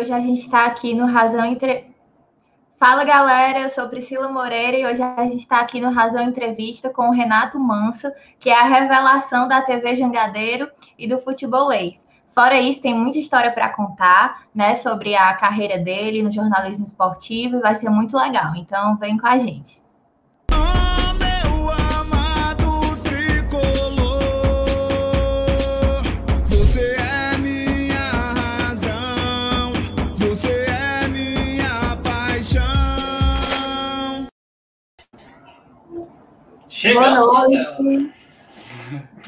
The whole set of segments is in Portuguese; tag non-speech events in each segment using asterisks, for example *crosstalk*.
Hoje a gente está aqui no Razão Entre... Fala galera, eu sou Priscila Moreira e hoje a gente está aqui no Razão Entrevista com o Renato Manso, que é a revelação da TV Jangadeiro e do futebolês. Fora isso, tem muita história para contar, né, sobre a carreira dele no jornalismo esportivo e vai ser muito legal. Então, vem com a gente. Chegamos, Boa noite.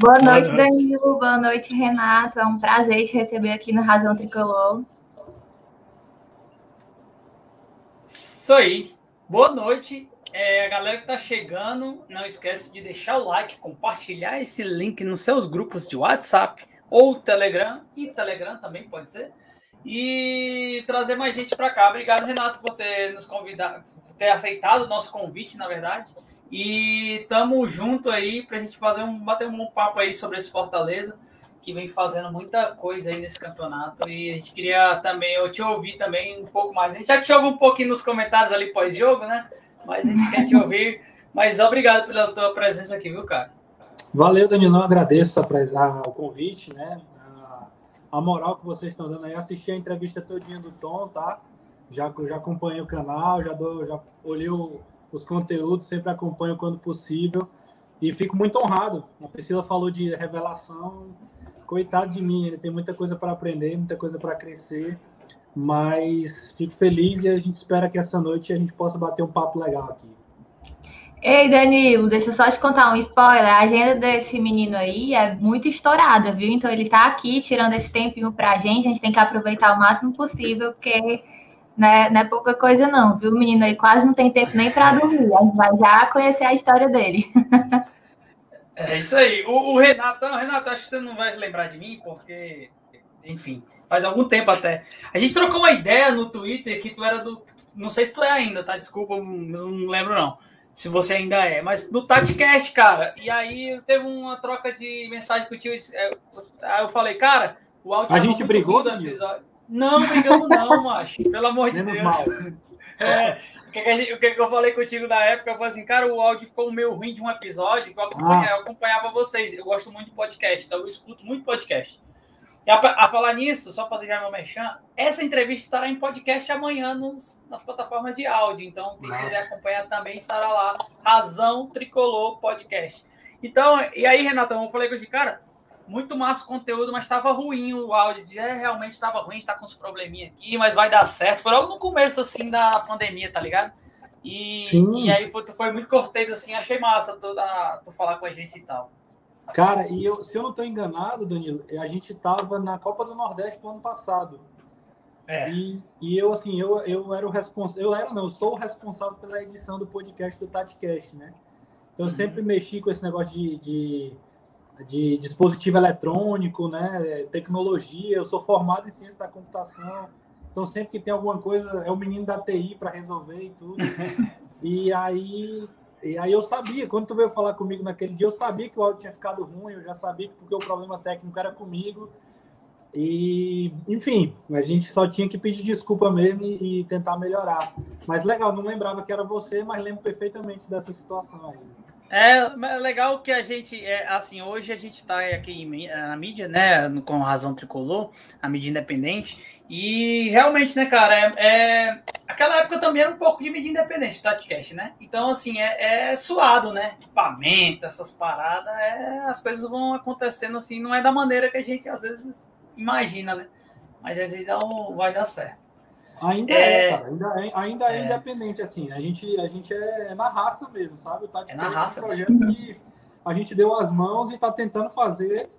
Boa noite, Danilo. Boa noite, Renato. É um prazer te receber aqui no Razão Tricolor. Isso aí. Boa noite. É, a galera que tá chegando, não esquece de deixar o like, compartilhar esse link nos seus grupos de WhatsApp ou Telegram, e Telegram também pode ser, e trazer mais gente para cá. Obrigado, Renato, por ter nos convidado, por ter aceitado o nosso convite, na verdade. E tamo junto aí pra gente fazer um bater um papo aí sobre esse Fortaleza, que vem fazendo muita coisa aí nesse campeonato. E a gente queria também, eu te ouvir também um pouco mais. A gente já te ouve um pouquinho nos comentários ali pós-jogo, né? Mas a gente quer te ouvir. Mas obrigado pela tua presença aqui, viu, cara? Valeu, Danilão. Agradeço o convite, né? A moral que vocês estão dando aí. Assisti a entrevista todinha do Tom, tá? Já, já acompanhei o canal, já, já olhei o os conteúdos, sempre acompanho quando possível. E fico muito honrado. A Priscila falou de revelação. Coitado de mim, ele tem muita coisa para aprender, muita coisa para crescer. Mas fico feliz e a gente espera que essa noite a gente possa bater um papo legal aqui. Ei, Danilo, deixa eu só te contar um spoiler. A agenda desse menino aí é muito estourada, viu? Então ele tá aqui tirando esse tempinho pra gente. A gente tem que aproveitar o máximo possível, porque né, não é pouca coisa, não, viu, menino? Aí quase não tem tempo nem para dormir. A gente vai já conhecer a história dele. *laughs* é isso aí. O, o Renato, não, Renato, acho que você não vai lembrar de mim, porque, enfim, faz algum tempo até. A gente trocou uma ideia no Twitter que tu era do. Não sei se tu é ainda, tá? Desculpa, não lembro não. Se você ainda é, mas no TatiCast, cara. E aí teve uma troca de mensagem contigo. É, aí eu falei, cara, o áudio. A gente brigou do episódio. Não, brigamos não, macho. Pelo amor de Menos Deus. Mal. É, o, que, que, o que, que eu falei contigo na época? Eu falei assim, cara, o áudio ficou meio ruim de um episódio que eu acompanhava, ah. eu acompanhava vocês. Eu gosto muito de podcast, então eu escuto muito podcast. E a, a falar nisso, só fazer já meu mechan, essa entrevista estará em podcast amanhã nos, nas plataformas de áudio. Então, quem Nossa. quiser acompanhar também estará lá. Razão Tricolor Podcast. Então, e aí, Renatão, eu falei com o cara, muito massa o conteúdo, mas estava ruim o áudio. De, é, realmente estava ruim, está com uns probleminha aqui, mas vai dar certo. Foi logo no começo, assim, da pandemia, tá ligado? E, e aí foi, foi muito cortês, assim, achei massa toda, tu falar com a gente e tal. Cara, e eu, se eu não estou enganado, Danilo, a gente estava na Copa do Nordeste do ano passado. É. E, e eu, assim, eu, eu era o responsável. Eu era, não, eu sou o responsável pela edição do podcast do TatiCast, né? Então, eu uhum. sempre mexi com esse negócio de, de de dispositivo eletrônico, né, tecnologia. Eu sou formado em ciência da computação, então sempre que tem alguma coisa é o menino da TI para resolver e tudo. *laughs* e aí, e aí eu sabia, quando tu veio falar comigo naquele dia, eu sabia que o áudio tinha ficado ruim, eu já sabia que porque o problema técnico era comigo. E, enfim, a gente só tinha que pedir desculpa mesmo e, e tentar melhorar. Mas legal, não lembrava que era você, mas lembro perfeitamente dessa situação aí. É, legal que a gente, é, assim, hoje a gente está aqui na mídia, né, com razão tricolor, a mídia independente, e realmente, né, cara, é, é aquela época também era um pouco de mídia independente, TatiCast, né? Então, assim, é, é, suado, né? Equipamento, essas paradas, é, as coisas vão acontecendo assim, não é da maneira que a gente às vezes imagina, né? Mas às vezes não vai dar certo. Ainda é, é cara. Ainda é, ainda é, é, independente, assim. A gente, a gente é na raça mesmo, sabe? O Tati é na raça. um projeto que a gente deu as mãos e está tentando fazer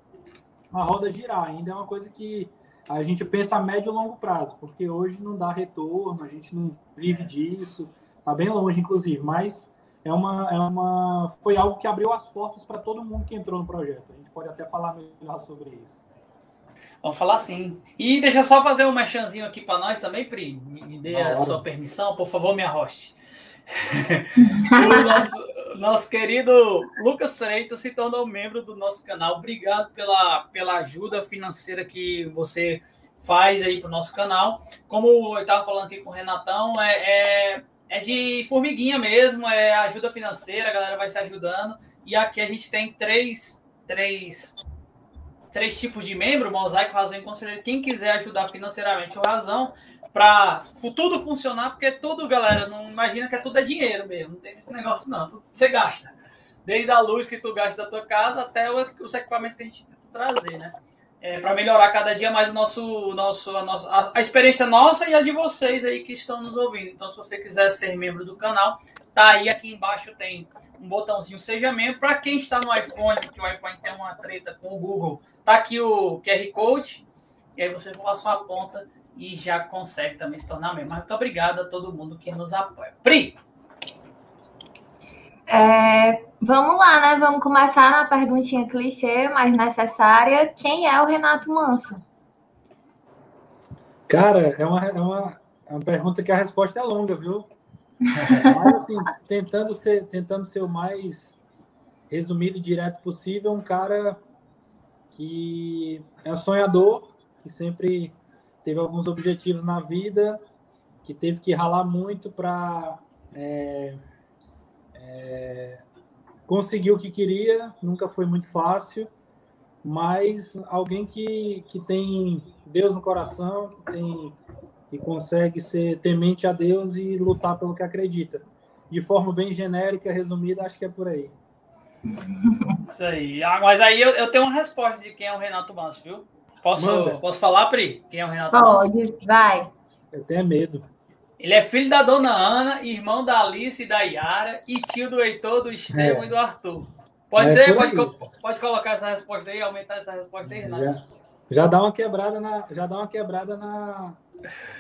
a roda girar. Ainda é uma coisa que a gente pensa a médio e longo prazo, porque hoje não dá retorno, a gente não vive é. disso, tá bem longe, inclusive, mas é uma, é uma, foi algo que abriu as portas para todo mundo que entrou no projeto. A gente pode até falar melhor sobre isso. Vamos falar sim. E deixa só fazer um merchanzinho aqui para nós também, Pri. Me dê a sua permissão, por favor, minha host. *laughs* o nosso, nosso querido Lucas Freitas se tornou membro do nosso canal. Obrigado pela, pela ajuda financeira que você faz aí para o nosso canal. Como eu estava falando aqui com o Renatão, é, é, é, de formiguinha mesmo, é ajuda financeira, a galera vai se ajudando. E aqui a gente tem três, três, três tipos de membro, Mosaico, Razão e Conselheiro. Quem quiser ajudar financeiramente o Razão, para tudo funcionar, porque tudo, galera, não imagina que é tudo é dinheiro mesmo, não tem esse negócio não, você gasta. Desde a luz que tu gasta da tua casa até os, os equipamentos que a gente tenta trazer, né? É, para melhorar cada dia mais o nosso, nosso, a, nossa, a, experiência nossa e a de vocês aí que estão nos ouvindo. Então, se você quiser ser membro do canal, tá aí aqui embaixo tem um botãozinho seja membro. Para quem está no iPhone, que o iPhone tem uma treta com o Google, tá aqui o QR Code. E aí você passa a ponta e já consegue também se tornar membro. Mas muito obrigado a todo mundo que nos apoia. Pri! É, vamos lá, né? Vamos começar na perguntinha clichê, mas necessária. Quem é o Renato Manso? Cara, é uma, é uma, é uma pergunta que a resposta é longa, viu? *laughs* Mas, assim, tentando ser, tentando ser o mais resumido e direto possível, um cara que é um sonhador, que sempre teve alguns objetivos na vida, que teve que ralar muito para é, é, conseguiu o que queria, nunca foi muito fácil, mas alguém que, que tem Deus no coração, que, tem, que consegue ser temente a Deus e lutar pelo que acredita. De forma bem genérica, resumida, acho que é por aí. Isso aí. Ah, mas aí eu, eu, tenho uma resposta de quem é o Renato Manso, viu? Posso, posso falar, Pri? Quem é o Renato Pode, Manso? Pode, vai. Eu tenho medo. Ele é filho da dona Ana, irmão da Alice e da Yara, e tio do Heitor, do Estevam é. e do Arthur. Pode é, ser? Pode, pode colocar essa resposta aí, aumentar essa resposta aí, Renato? Já, já dá uma quebrada na. Já dá uma quebrada na,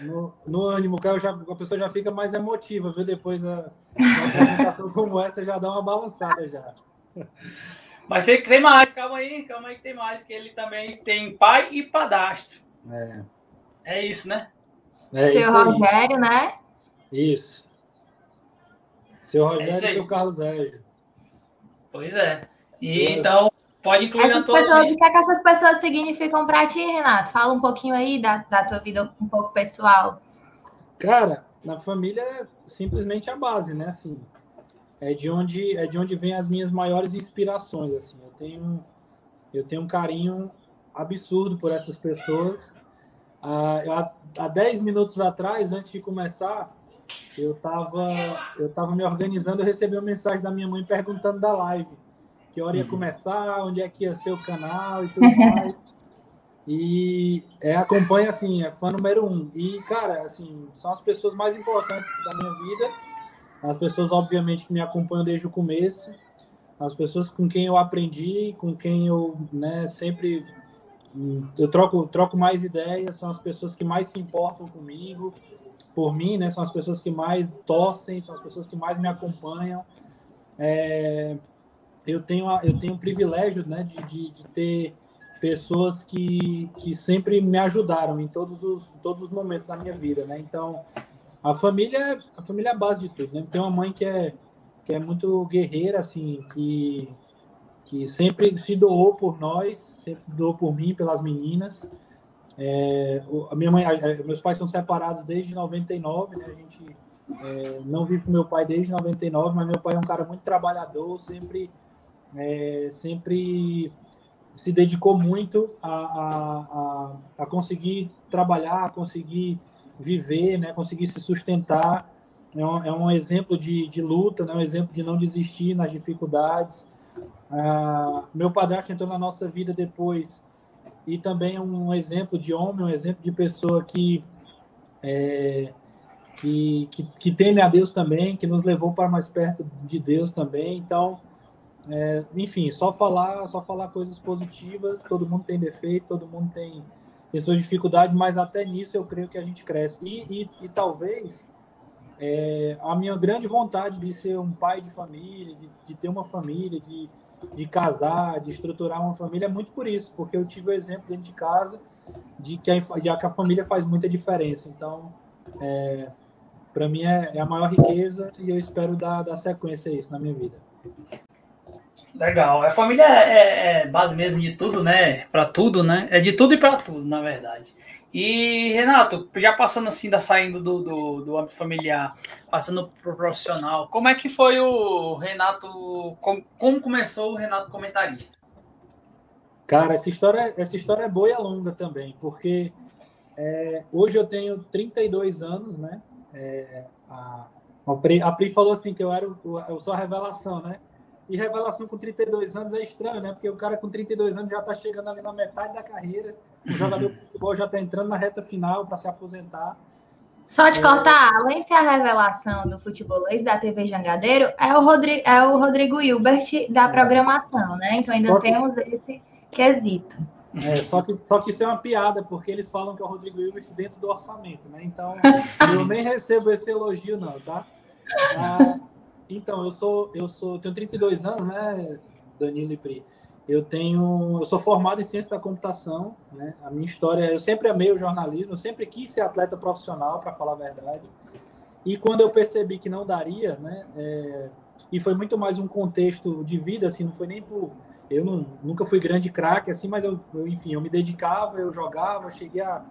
no, no ânimo, que já, a pessoa já fica mais emotiva, viu? Depois a, uma apresentação como essa já dá uma balançada já. Mas tem, tem mais, calma aí, calma aí que tem mais, que ele também tem pai e padastro. É. É isso, né? É Seu Rogério, né? Isso. Seu Rogério é e seu Carlos Régio. Pois é. E então, pode incluir essas na tua pessoas, O que, é que essas pessoas significam para ti, Renato? Fala um pouquinho aí da, da tua vida um pouco pessoal. Cara, na família é simplesmente a base, né? Assim, é de onde é de onde vem as minhas maiores inspirações, assim. Eu tenho eu tenho um carinho absurdo por essas pessoas há, há 10 minutos atrás, antes de começar, eu estava eu tava me organizando, eu recebi uma mensagem da minha mãe perguntando da live, que hora ia uhum. começar, onde é que ia ser o canal e tudo mais. *laughs* E é, acompanha, assim, é fã número um. E, cara, assim, são as pessoas mais importantes da minha vida. As pessoas, obviamente, que me acompanham desde o começo. As pessoas com quem eu aprendi, com quem eu né, sempre eu troco, troco mais ideias, são as pessoas que mais se importam comigo, por mim, né? São as pessoas que mais torcem, são as pessoas que mais me acompanham. É, eu tenho eu tenho o privilégio, né, de, de, de, ter pessoas que, que sempre me ajudaram em todos os todos os momentos da minha vida, né? Então, a família a família é a base de tudo, né? Tem uma mãe que é que é muito guerreira, assim, que que sempre se doou por nós, sempre doou por mim, pelas meninas. É, a minha mãe, a, meus pais são separados desde 99, né? A gente é, não vive com meu pai desde 99, mas meu pai é um cara muito trabalhador, sempre, é, sempre se dedicou muito a, a, a, a, conseguir trabalhar, a conseguir viver, né? Conseguir se sustentar. É um, é um exemplo de, de luta, né? Um exemplo de não desistir nas dificuldades. Ah, meu padrasto entrou na nossa vida depois e também é um exemplo de homem, um exemplo de pessoa que, é, que, que, que, teme a Deus também, que nos levou para mais perto de Deus também. Então, é, enfim, só falar, só falar coisas positivas. Todo mundo tem defeito, todo mundo tem, tem suas dificuldades, mas até nisso eu creio que a gente cresce. E, e, e talvez é, a minha grande vontade de ser um pai de família, de, de ter uma família, de de casar, de estruturar uma família, é muito por isso, porque eu tive o exemplo dentro de casa de que a, de que a família faz muita diferença. Então, é, para mim é, é, a maior riqueza e eu espero dar, dar sequência a isso na minha vida. Legal. A família é, é base mesmo de tudo, né? Para tudo, né? É de tudo e para tudo, na verdade. E, Renato, já passando assim, da saindo do, do, do âmbito familiar, passando para o profissional, como é que foi o Renato, como, como começou o Renato comentarista? Cara, essa história, essa história é boa e é longa também, porque é, hoje eu tenho 32 anos, né? É, a, a, Pri, a Pri falou assim que eu era eu sou a revelação, né? E revelação com 32 anos é estranho, né? Porque o cara com 32 anos já está chegando ali na metade da carreira. O jogador de futebol já está entrando na reta final para se aposentar. Só de é... cortar, além de ser a revelação do futebolês da TV Jangadeiro, é o, Rodrigo, é o Rodrigo Hilbert da é. programação, né? Então ainda que... temos esse quesito. É, só, que, só que isso é uma piada, porque eles falam que é o Rodrigo Hilbert dentro do orçamento, né? Então, *laughs* eu nem recebo esse elogio, não, tá? Ah, então, eu sou, eu sou, tenho 32 anos, né, Danilo e Pri? Eu tenho, eu sou formado em ciência da computação, né? A minha história, eu sempre amei o jornalismo, sempre quis ser atleta profissional, para falar a verdade. E quando eu percebi que não daria, né, é, e foi muito mais um contexto de vida, assim, não foi nem por eu não, nunca fui grande craque assim, mas eu, eu, enfim, eu me dedicava, eu jogava, eu cheguei a,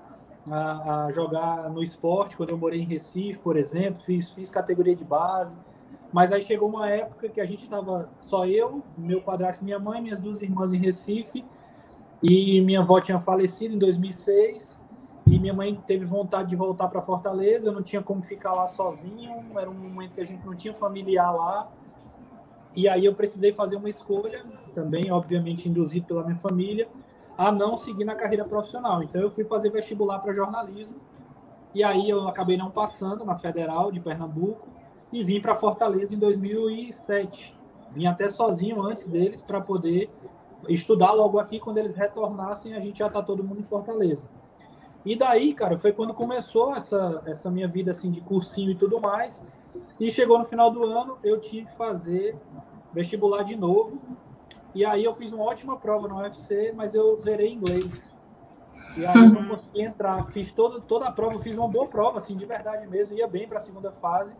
a, a, jogar no esporte quando eu morei em Recife, por exemplo, fiz, fiz categoria de base. Mas aí chegou uma época que a gente estava só eu, meu padrasto, minha mãe, minhas duas irmãs em Recife, e minha avó tinha falecido em 2006, e minha mãe teve vontade de voltar para Fortaleza, eu não tinha como ficar lá sozinho, era um momento que a gente não tinha familiar lá, e aí eu precisei fazer uma escolha, também obviamente induzido pela minha família, a não seguir na carreira profissional. Então eu fui fazer vestibular para jornalismo, e aí eu acabei não passando na Federal de Pernambuco, e vim para Fortaleza em 2007. Vim até sozinho antes deles para poder estudar logo aqui. Quando eles retornassem, a gente já tá todo mundo em Fortaleza. E daí, cara, foi quando começou essa, essa minha vida assim de cursinho e tudo mais. E chegou no final do ano, eu tive que fazer vestibular de novo. E aí eu fiz uma ótima prova no UFC, mas eu zerei inglês. E aí eu não consegui entrar. Fiz toda, toda a prova, fiz uma boa prova, assim, de verdade mesmo. Ia bem para a segunda fase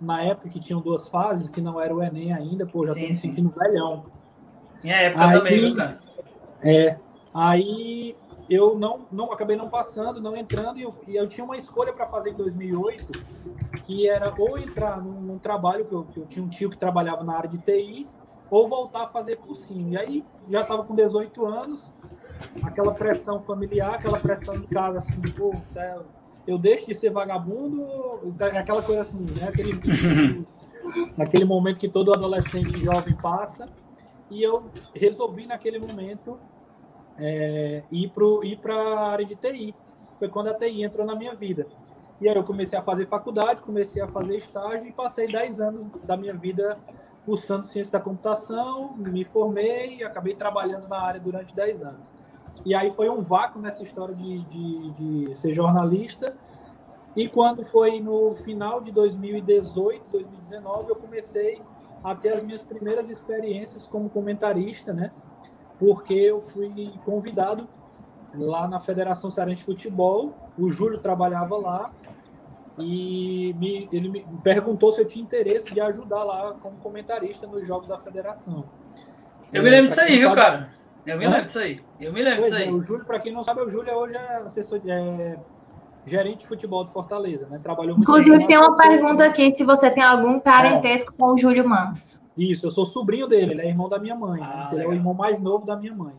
na época que tinham duas fases, que não era o Enem ainda, pô, já sim, tô me sentindo velhão. Minha época aí, também, viu, cara? É. Aí eu não, não acabei não passando, não entrando, e eu, e eu tinha uma escolha para fazer em 2008, que era ou entrar num, num trabalho, que eu, que eu, tinha um tio que trabalhava na área de TI, ou voltar a fazer cursinho. E aí já estava com 18 anos, aquela pressão familiar, aquela pressão de casa, assim, de, pô, é eu deixo de ser vagabundo, aquela coisa assim, né? Aquele, *laughs* naquele momento que todo adolescente jovem passa. E eu resolvi naquele momento é, ir para a área de TI. Foi quando a TI entrou na minha vida. E aí eu comecei a fazer faculdade, comecei a fazer estágio e passei 10 anos da minha vida cursando ciência da computação, me formei e acabei trabalhando na área durante 10 anos. E aí foi um vácuo nessa história de, de, de ser jornalista. E quando foi no final de 2018, 2019, eu comecei a ter as minhas primeiras experiências como comentarista, né? Porque eu fui convidado lá na Federação Cearense de Futebol, o Júlio trabalhava lá, e me, ele me perguntou se eu tinha interesse de ajudar lá como comentarista nos jogos da federação. Eu me lembro disso aí, viu, cara? Eu me lembro disso aí. Eu me lembro disso aí. É, o Júlio, para quem não sabe, o Júlio hoje é assessor, é, gerente de futebol de Fortaleza, né? Trabalhou muito Inclusive, tem uma pergunta aqui se você tem algum parentesco é. com o Júlio Manso. Isso, eu sou sobrinho dele, ele é irmão da minha mãe. Ah, né? Ele é o irmão mais novo da minha mãe.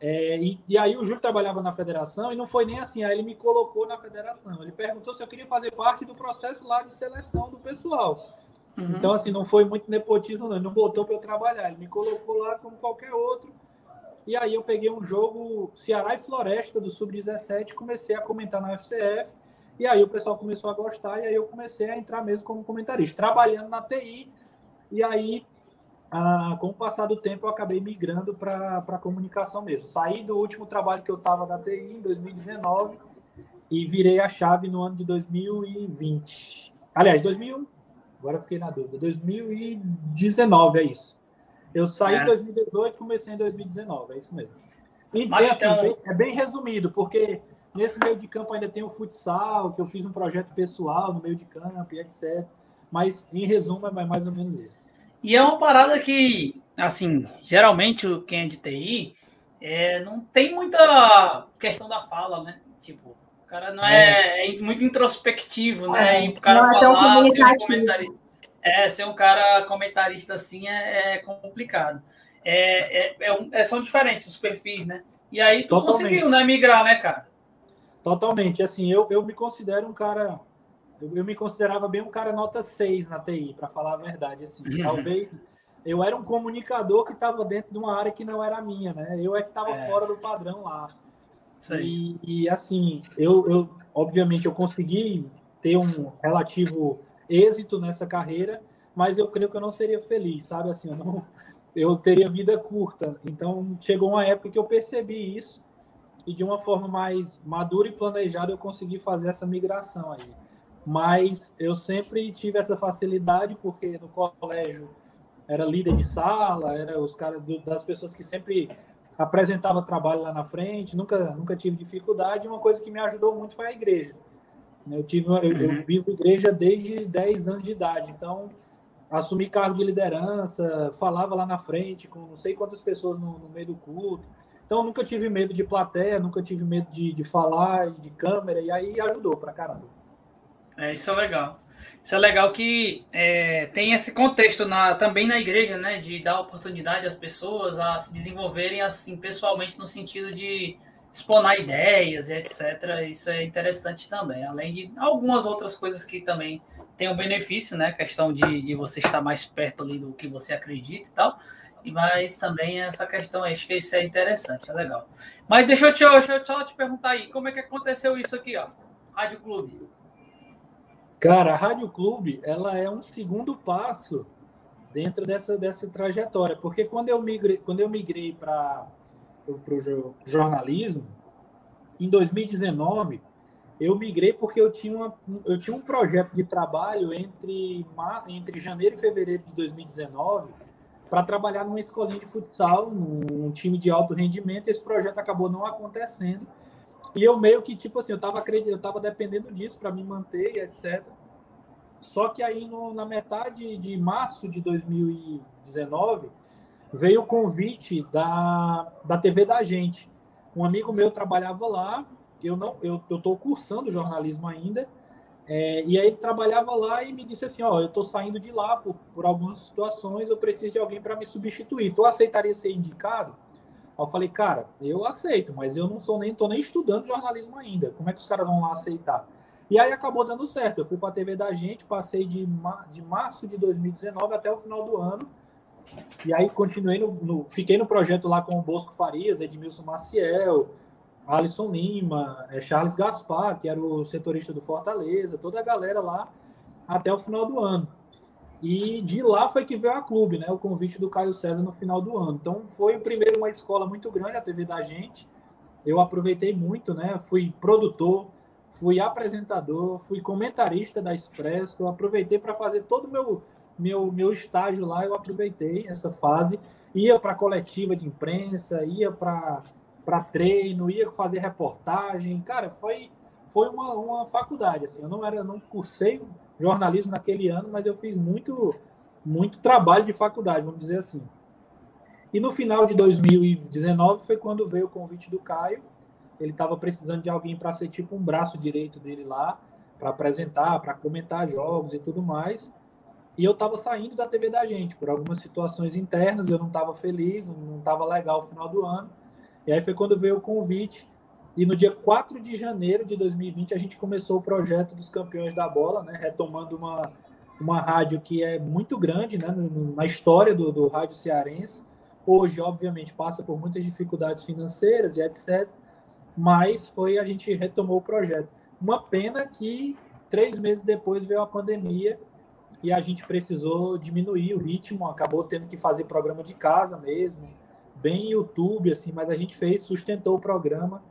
É, e, e, aí o Júlio trabalhava na federação e não foi nem assim, aí ele me colocou na federação. Ele perguntou se eu queria fazer parte do processo lá de seleção do pessoal. Uhum. Então, assim, não foi muito nepotismo, não. Ele não botou para eu trabalhar, ele me colocou lá como qualquer outro e aí eu peguei um jogo Ceará e Floresta do Sub-17, comecei a comentar na FCF, e aí o pessoal começou a gostar, e aí eu comecei a entrar mesmo como comentarista, trabalhando na TI, e aí, ah, com o passar do tempo, eu acabei migrando para a comunicação mesmo. Saí do último trabalho que eu estava na TI em 2019 e virei a chave no ano de 2020. Aliás, 2000, agora fiquei na dúvida, 2019 é isso. Eu saí é. em 2018 comecei em 2019, é isso mesmo. E Mas, assim, então... é bem resumido, porque nesse meio de campo ainda tem o futsal, que eu fiz um projeto pessoal no meio de campo e etc. Mas, em resumo, é mais ou menos isso. E é uma parada que assim, geralmente quem é de TI é, não tem muita questão da fala, né? Tipo, o cara não é, é, é muito introspectivo, né? É, e o cara é falar, ser um comentarista. É, ser um cara comentarista assim é, é complicado. É, é, um, são diferentes os perfis, né? E aí tu Totalmente. conseguiu, né, migrar, né, cara? Totalmente. Assim, eu, eu me considero um cara. Eu, eu me considerava bem um cara nota 6 na TI, para falar a verdade. Assim, talvez eu era um comunicador que estava dentro de uma área que não era minha, né? Eu é que estava é. fora do padrão lá. E, e, assim, eu, eu obviamente eu consegui ter um relativo êxito nessa carreira, mas eu creio que eu não seria feliz, sabe? Assim, eu não, eu teria vida curta. Então chegou uma época que eu percebi isso e de uma forma mais madura e planejada eu consegui fazer essa migração aí. Mas eu sempre tive essa facilidade porque no colégio era líder de sala, era os caras das pessoas que sempre apresentava trabalho lá na frente, nunca nunca tive dificuldade. Uma coisa que me ajudou muito foi a igreja. Eu tive eu, eu uhum. vivo igreja desde 10 anos de idade, então assumi cargo de liderança, falava lá na frente com não sei quantas pessoas no, no meio do culto. Então nunca tive medo de plateia, nunca tive medo de, de falar, de câmera, e aí ajudou pra caramba. É, isso é legal. Isso é legal que é, tem esse contexto na, também na igreja, né? De dar oportunidade às pessoas a se desenvolverem assim pessoalmente no sentido de exponar ideias e etc. Isso é interessante também. Além de algumas outras coisas que também tem um benefício, né? A questão de, de você estar mais perto ali do que você acredita e tal. Mas também essa questão, acho que isso é interessante, é legal. Mas deixa eu, te, deixa eu só te perguntar aí, como é que aconteceu isso aqui, ó? Rádio Clube. Cara, a Rádio Clube, ela é um segundo passo dentro dessa, dessa trajetória, porque quando eu migrei, quando eu migrei para o jornalismo, em 2019, eu migrei porque eu tinha, uma, eu tinha um projeto de trabalho entre, entre janeiro e fevereiro de 2019 para trabalhar numa escolinha de futsal, num time de alto rendimento. Esse projeto acabou não acontecendo. E eu meio que, tipo assim, eu estava eu tava dependendo disso para me manter, etc. Só que aí, no, na metade de março de 2019, veio o convite da, da TV da gente. Um amigo meu trabalhava lá eu não eu estou cursando jornalismo ainda é, e aí ele trabalhava lá e me disse assim ó eu estou saindo de lá por, por algumas situações eu preciso de alguém para me substituir. Tu aceitaria ser indicado? Eu falei cara eu aceito mas eu não sou nem tô nem estudando jornalismo ainda. Como é que os caras vão lá aceitar? E aí acabou dando certo. Eu fui para a TV da gente passei de, mar, de março de 2019 até o final do ano e aí continuei no, no fiquei no projeto lá com o Bosco Farias Edmilson Maciel Alisson Lima, é, Charles Gaspar, que era o setorista do Fortaleza, toda a galera lá até o final do ano. E de lá foi que veio a clube, né? O convite do Caio César no final do ano. Então foi primeiro uma escola muito grande, a TV da gente. Eu aproveitei muito, né? Fui produtor, fui apresentador, fui comentarista da Expresso, aproveitei para fazer todo o meu, meu, meu estágio lá, eu aproveitei essa fase. Ia para coletiva de imprensa, ia para treino, ia fazer reportagem. Cara, foi, foi uma, uma faculdade. Assim. Eu não era, não cursei jornalismo naquele ano, mas eu fiz muito, muito trabalho de faculdade, vamos dizer assim. E no final de 2019 foi quando veio o convite do Caio. Ele estava precisando de alguém para ser tipo um braço direito dele lá, para apresentar, para comentar jogos e tudo mais. E eu estava saindo da TV da gente por algumas situações internas, eu não estava feliz, não estava legal o final do ano. E aí foi quando veio o convite. E no dia 4 de janeiro de 2020 a gente começou o projeto dos campeões da bola, né? retomando uma, uma rádio que é muito grande né? na história do, do rádio cearense. Hoje, obviamente, passa por muitas dificuldades financeiras e etc. Mas foi a gente retomou o projeto. Uma pena que três meses depois veio a pandemia e a gente precisou diminuir o ritmo, acabou tendo que fazer programa de casa mesmo, bem YouTube, assim, mas a gente fez, sustentou o programa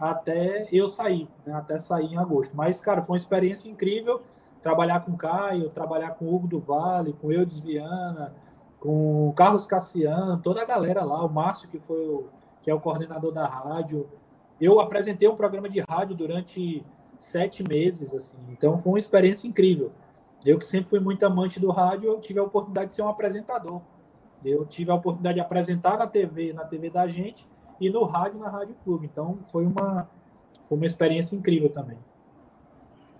até eu sair, né? até sair em agosto. Mas, cara, foi uma experiência incrível trabalhar com Caio, trabalhar com Hugo do Vale, com Eudes Viana, com Carlos Cassiano, toda a galera lá, o Márcio, que foi o, que é o coordenador da rádio. Eu apresentei um programa de rádio durante sete meses, assim, então foi uma experiência incrível. Eu que sempre fui muito amante do rádio, eu tive a oportunidade de ser um apresentador Eu tive a oportunidade de apresentar na TV, na TV da gente, e no rádio, na Rádio Clube. Então, foi uma, foi uma experiência incrível também.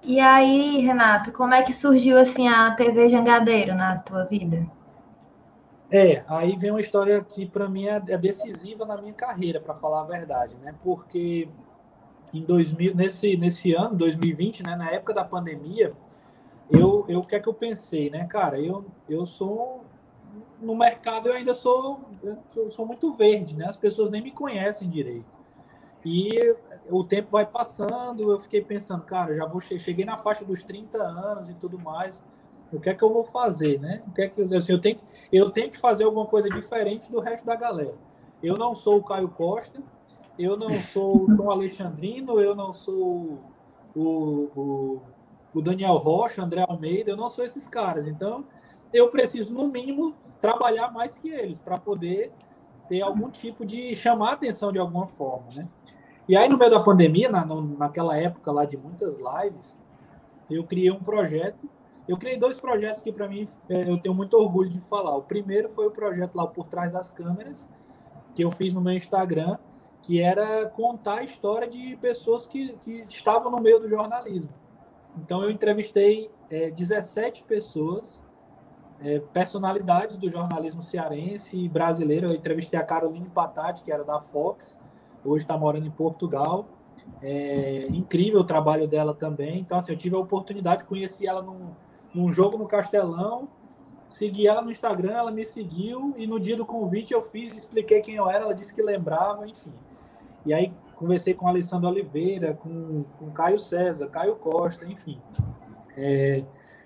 E aí, Renato, como é que surgiu assim a TV Jangadeiro na tua vida? É, aí vem uma história que para mim é, é decisiva na minha carreira, para falar a verdade, né? Porque em 2000, nesse, nesse ano, 2020, né, na época da pandemia, eu, eu o que é que eu pensei, né, cara? Eu, eu sou no mercado eu ainda sou, eu sou, sou muito verde, né? As pessoas nem me conhecem direito. E o tempo vai passando, eu fiquei pensando, cara, já vou cheguei na faixa dos 30 anos e tudo mais. O que é que eu vou fazer, né? O que é que assim, eu tenho eu tenho que fazer alguma coisa diferente do resto da galera. Eu não sou o Caio Costa, eu não sou o Tom Alexandrino, eu não sou o, o, o Daniel Rocha, André Almeida, eu não sou esses caras. Então, eu preciso, no mínimo, trabalhar mais que eles para poder ter algum tipo de chamar atenção de alguma forma, né? E aí, no meio da pandemia, na, naquela época lá de muitas lives, eu criei um projeto. Eu criei dois projetos que, para mim, é, eu tenho muito orgulho de falar. O primeiro foi o projeto lá por trás das câmeras, que eu fiz no meu Instagram, que era contar a história de pessoas que, que estavam no meio do jornalismo. Então, eu entrevistei é, 17 pessoas, é, personalidades do jornalismo cearense e brasileiro. Eu entrevistei a Caroline Patati, que era da Fox, hoje está morando em Portugal. É, incrível o trabalho dela também. Então, assim, eu tive a oportunidade de conhecer ela num, num jogo no Castelão, segui ela no Instagram, ela me seguiu e no dia do convite eu fiz, expliquei quem eu era, ela disse que lembrava, enfim. E aí conversei com Alessandro Oliveira, com, com Caio César, Caio Costa, enfim. É,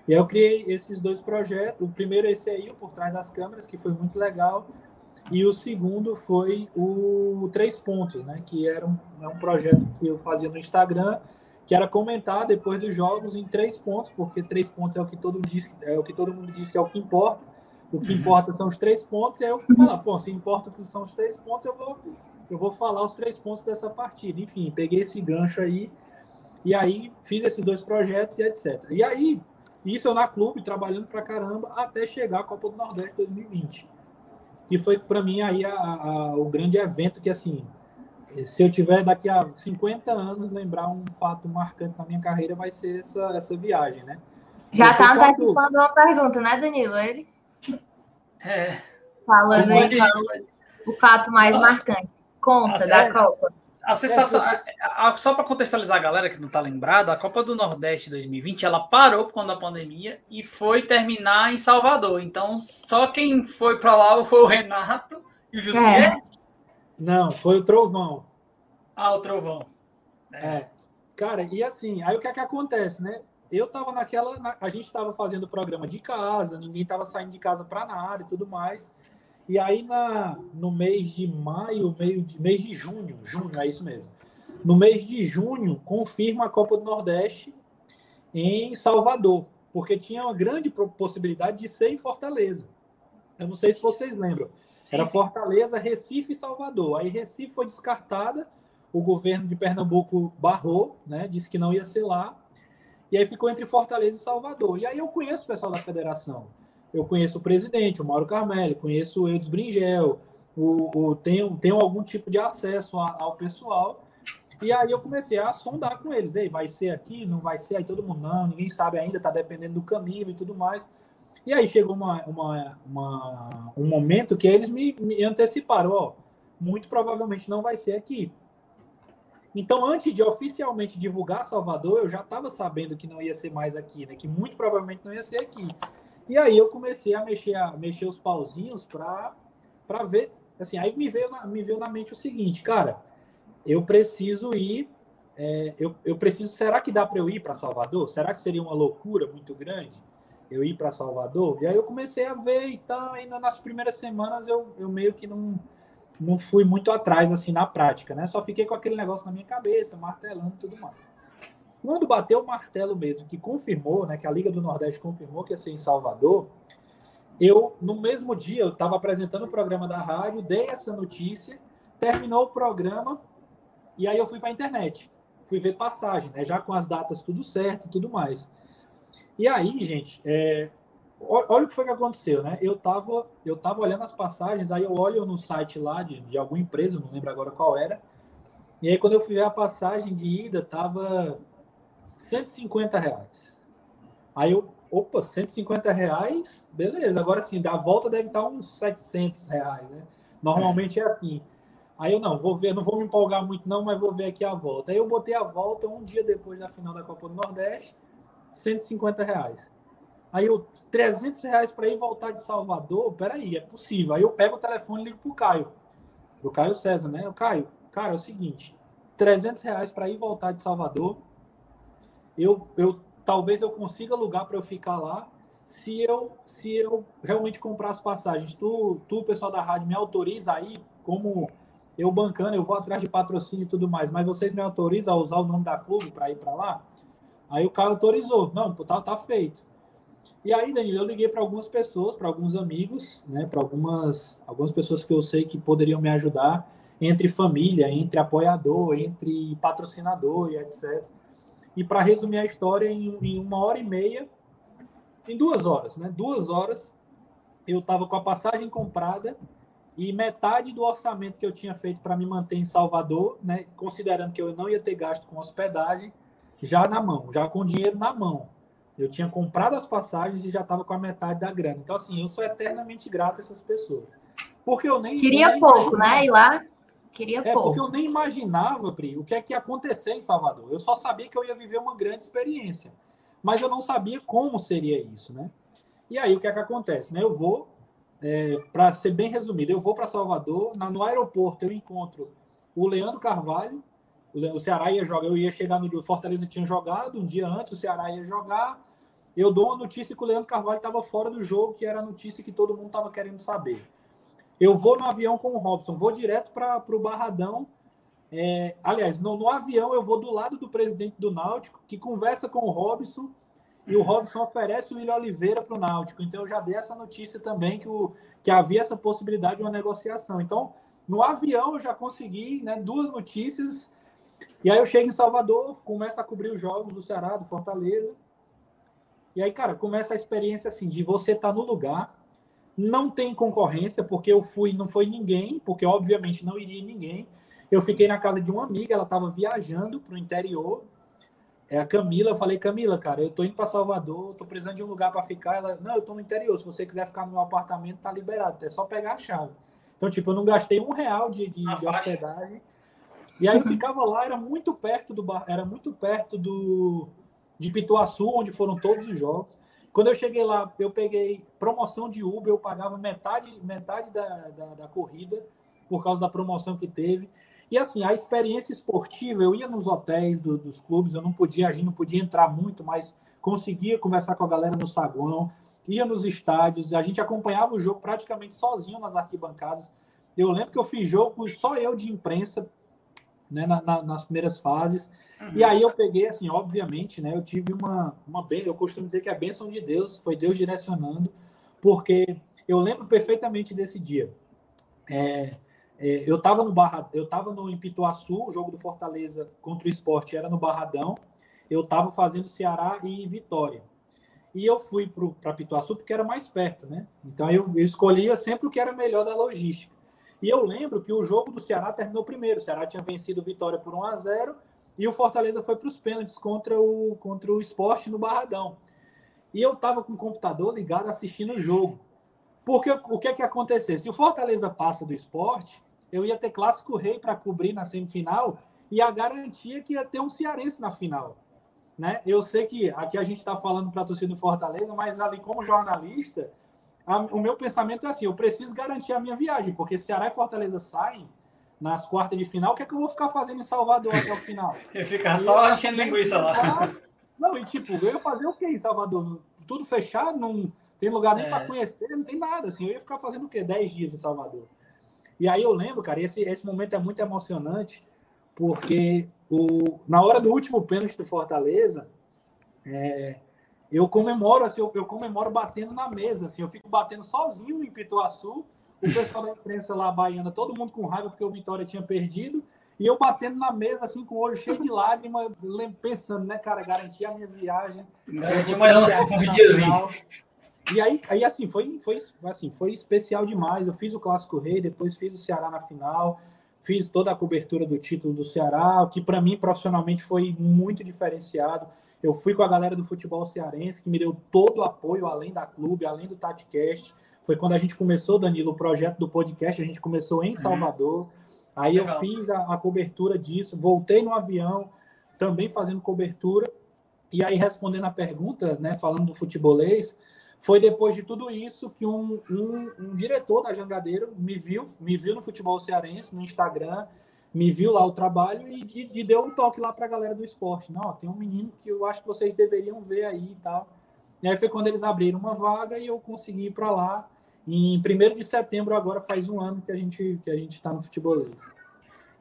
e aí eu criei esses dois projetos. O primeiro é esse aí, o Por Trás das Câmeras, que foi muito legal. E o segundo foi o Três Pontos, né? Que era um, é um projeto que eu fazia no Instagram, que era comentar depois dos jogos em três pontos, porque três pontos é o que todo mundo diz, é o que todo mundo diz que é o que importa. O que importa são os três pontos, e aí eu falo, pô, se importa que são os três pontos, eu vou, eu vou falar os três pontos dessa partida. Enfim, peguei esse gancho aí, e aí fiz esses dois projetos e etc. E aí, isso eu na clube, trabalhando pra caramba, até chegar à Copa do Nordeste 2020 que foi para mim aí a, a, o grande evento que assim se eu tiver daqui a 50 anos lembrar um fato marcante na minha carreira vai ser essa, essa viagem, né? Já está antecipando uma pergunta, né, Danilo? Ele é. falando aí o fato mais marcante. Conta ah, da é... Copa. A sensação, a, a, só para contextualizar a galera que não está lembrada, a Copa do Nordeste 2020 ela parou por conta da pandemia e foi terminar em Salvador. Então, só quem foi para lá foi o Renato e o José. É. Não, foi o Trovão. Ah, o Trovão. É. é. Cara, e assim, aí o que é que acontece, né? Eu tava naquela. Na, a gente tava fazendo programa de casa, ninguém tava saindo de casa para nada e tudo mais. E aí, na, no mês de maio, meio de, mês de junho, junho, é isso mesmo. No mês de junho, confirma a Copa do Nordeste em Salvador, porque tinha uma grande possibilidade de ser em Fortaleza. Eu não sei se vocês lembram. Sim, Era Fortaleza, Recife e Salvador. Aí Recife foi descartada, o governo de Pernambuco barrou, né, disse que não ia ser lá. E aí ficou entre Fortaleza e Salvador. E aí eu conheço o pessoal da federação eu conheço o presidente, o Mauro Carmelli, conheço o Eudes Bringel, o, o, tenho, tenho algum tipo de acesso a, ao pessoal. E aí eu comecei a sondar com eles. Ei, vai ser aqui? Não vai ser? Aí todo mundo, não, ninguém sabe ainda, tá dependendo do Camilo e tudo mais. E aí chegou uma, uma, uma, um momento que eles me, me anteciparam, ó, muito provavelmente não vai ser aqui. Então, antes de oficialmente divulgar Salvador, eu já estava sabendo que não ia ser mais aqui, né? Que muito provavelmente não ia ser aqui. E aí eu comecei a mexer, a mexer os pauzinhos para ver. Assim, aí me veio, na, me veio na mente o seguinte, cara, eu preciso ir. É, eu, eu preciso. Será que dá para eu ir para Salvador? Será que seria uma loucura muito grande eu ir para Salvador? E aí eu comecei a ver e tal. Ainda nas primeiras semanas eu, eu meio que não, não fui muito atrás assim na prática, né? Só fiquei com aquele negócio na minha cabeça, martelando e tudo mais. Quando bateu o martelo mesmo, que confirmou, né, que a Liga do Nordeste confirmou que ia ser em Salvador, eu, no mesmo dia, eu estava apresentando o programa da rádio, dei essa notícia, terminou o programa, e aí eu fui para a internet. Fui ver passagem, né, já com as datas tudo certo e tudo mais. E aí, gente, é, olha o que foi que aconteceu, né? Eu tava, eu tava olhando as passagens, aí eu olho no site lá de, de alguma empresa, não lembro agora qual era. E aí quando eu fui ver a passagem de ida, tava 150 reais. Aí eu, opa, 150 reais, beleza. Agora sim, da volta deve estar uns 700 reais, né? Normalmente é assim. Aí eu não, vou ver, não vou me empolgar muito não, mas vou ver aqui a volta. Aí eu botei a volta um dia depois da final da Copa do Nordeste, 150 reais. Aí eu, 300 reais para ir voltar de Salvador, peraí, é possível. Aí eu pego o telefone e ligo pro Caio, pro Caio César, né? O Caio, cara, é o seguinte, 300 reais para ir voltar de Salvador, eu, eu talvez eu consiga alugar para eu ficar lá, se eu se eu realmente comprar as passagens. Tu, tu, pessoal da rádio, me autoriza aí, como eu bancando, eu vou atrás de patrocínio e tudo mais, mas vocês me autorizam a usar o nome da clube para ir para lá? Aí o cara autorizou. Não, tá, tá feito. E aí, Danilo, eu liguei para algumas pessoas, para alguns amigos, né, para algumas, algumas pessoas que eu sei que poderiam me ajudar, entre família, entre apoiador, entre patrocinador e etc. E para resumir a história em, em, uma hora e meia, em duas horas, né? Duas horas, eu estava com a passagem comprada e metade do orçamento que eu tinha feito para me manter em Salvador, né? Considerando que eu não ia ter gasto com hospedagem, já na mão, já com dinheiro na mão. Eu tinha comprado as passagens e já estava com a metade da grana. Então, assim, eu sou eternamente grato a essas pessoas. Porque eu nem. Queria nem pouco, né? E lá. Queria é, pouco. porque eu nem imaginava, Pri, o que é que ia acontecer em Salvador. Eu só sabia que eu ia viver uma grande experiência. Mas eu não sabia como seria isso, né? E aí, o que é que acontece? Né? Eu vou, é, para ser bem resumido, eu vou para Salvador, na, no aeroporto eu encontro o Leandro Carvalho, o Ceará ia jogar, eu ia chegar no o Fortaleza tinha jogado, um dia antes o Ceará ia jogar, eu dou uma notícia que o Leandro Carvalho estava fora do jogo, que era a notícia que todo mundo estava querendo saber. Eu vou no avião com o Robson, vou direto para o Barradão. É, aliás, no, no, avião eu vou do lado do presidente do Náutico, que conversa com o Robson, e o Robson oferece o William Oliveira para o Náutico. Então eu já dei essa notícia também que, o, que havia essa possibilidade de uma negociação. Então, no avião eu já consegui né, duas notícias. E aí eu chego em Salvador, começo a cobrir os jogos do Ceará, do Fortaleza. E aí, cara, começa a experiência assim de você estar tá no lugar, não tem concorrência, porque eu fui, não foi ninguém, porque obviamente não iria ninguém. Eu fiquei na casa de uma amiga, ela estava viajando para o interior. É a Camila, eu falei, Camila, cara, eu tô indo para Salvador, tô precisando de um lugar para ficar. Ela, não, eu tô no interior, se você quiser ficar no meu apartamento, tá liberado, é só pegar a chave. Então, tipo, eu não gastei um real de, de, de hospedagem. E aí eu ficava lá, era muito perto do bar, era muito perto do, de Pituaçu, onde foram todos os jogos. Quando eu cheguei lá, eu peguei promoção de Uber, eu pagava metade, metade da, da, da corrida por causa da promoção que teve. E assim, a experiência esportiva, eu ia nos hotéis do, dos clubes, eu não podia, a gente não podia entrar muito, mas conseguia conversar com a galera no saguão, ia nos estádios, a gente acompanhava o jogo praticamente sozinho nas arquibancadas. Eu lembro que eu fiz jogo só eu de imprensa, né, na, na, nas primeiras fases. Uhum. E aí eu peguei, assim, obviamente, né, eu tive uma, uma eu costumo dizer que é a bênção de Deus, foi Deus direcionando, porque eu lembro perfeitamente desse dia. É, é, eu estava no Barra, eu estava no Impituaçu, o jogo do Fortaleza contra o Esporte era no Barradão. Eu estava fazendo Ceará e Vitória. E eu fui para Pituaçu porque era mais perto, né? Então eu, eu escolhia sempre o que era melhor da logística. E eu lembro que o jogo do Ceará terminou primeiro. O Ceará tinha vencido Vitória por 1 a 0 e o Fortaleza foi para os pênaltis contra o, contra o esporte no Barradão. E eu estava com o computador ligado assistindo o jogo. Porque o que é que acontecer? Se o Fortaleza passa do esporte, eu ia ter clássico rei para cobrir na semifinal e a garantia que ia ter um cearense na final. Né? Eu sei que aqui a gente está falando para a torcida do Fortaleza, mas ali como jornalista, a, o meu pensamento é assim: eu preciso garantir a minha viagem, porque Ceará e Fortaleza saem nas quartas de final, o que é que eu vou ficar fazendo em Salvador até o final? *laughs* eu ficar só enchendo linguiça lá. Não, e tipo, eu ia fazer o quê em Salvador? Tudo fechado, não tem lugar nem é. para conhecer, não tem nada. Assim, eu ia ficar fazendo o quê? Dez dias em Salvador. E aí eu lembro, cara, esse, esse momento é muito emocionante, porque o, na hora do último pênalti do Fortaleza, é, eu comemoro, assim, eu, eu, comemoro batendo na mesa, assim, eu fico batendo sozinho em Pituaçu, o pessoal da imprensa lá baiana, todo mundo com raiva porque o Vitória tinha perdido, e eu batendo na mesa, assim, com o olho cheio de lágrimas, pensando, né, cara, garantir a minha viagem. Garantir uma herança um diazinho. e aí, aí assim, foi, foi, assim, foi especial demais. Eu fiz o Clássico Rei, depois fiz o Ceará na final, fiz toda a cobertura do título do Ceará, que para mim profissionalmente foi muito diferenciado. Eu fui com a galera do futebol cearense, que me deu todo o apoio, além da clube, além do TatiCast. Foi quando a gente começou, Danilo, o projeto do podcast, a gente começou em uhum. Salvador. Aí Legal. eu fiz a, a cobertura disso, voltei no avião, também fazendo cobertura. E aí, respondendo a pergunta, né, falando do futebolês, foi depois de tudo isso que um, um, um, diretor da Jangadeiro me viu, me viu no futebol cearense, no Instagram, me viu lá o trabalho e, e, e deu um toque lá para a galera do esporte. Não, tem um menino que eu acho que vocês deveriam ver aí e tal. E aí foi quando eles abriram uma vaga e eu consegui ir para lá. Em 1 de setembro, agora faz um ano que a gente que a gente está no futebolês.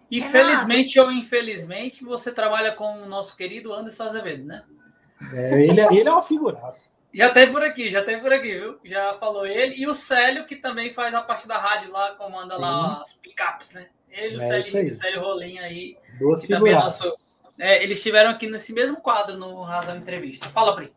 E felizmente ou infelizmente, você trabalha com o nosso querido Anderson Azevedo, né? É, ele, é, ele é uma figuraça. Já tem por aqui, já tem por aqui, viu? Já falou ele. E o Célio, que também faz a parte da rádio lá, comanda Sim. lá as picapes, né? Ele e o Célio, o Célio Rolim aí. Duas que também é nosso, é, Eles estiveram aqui nesse mesmo quadro no Razão Entrevista. Fala, Pri.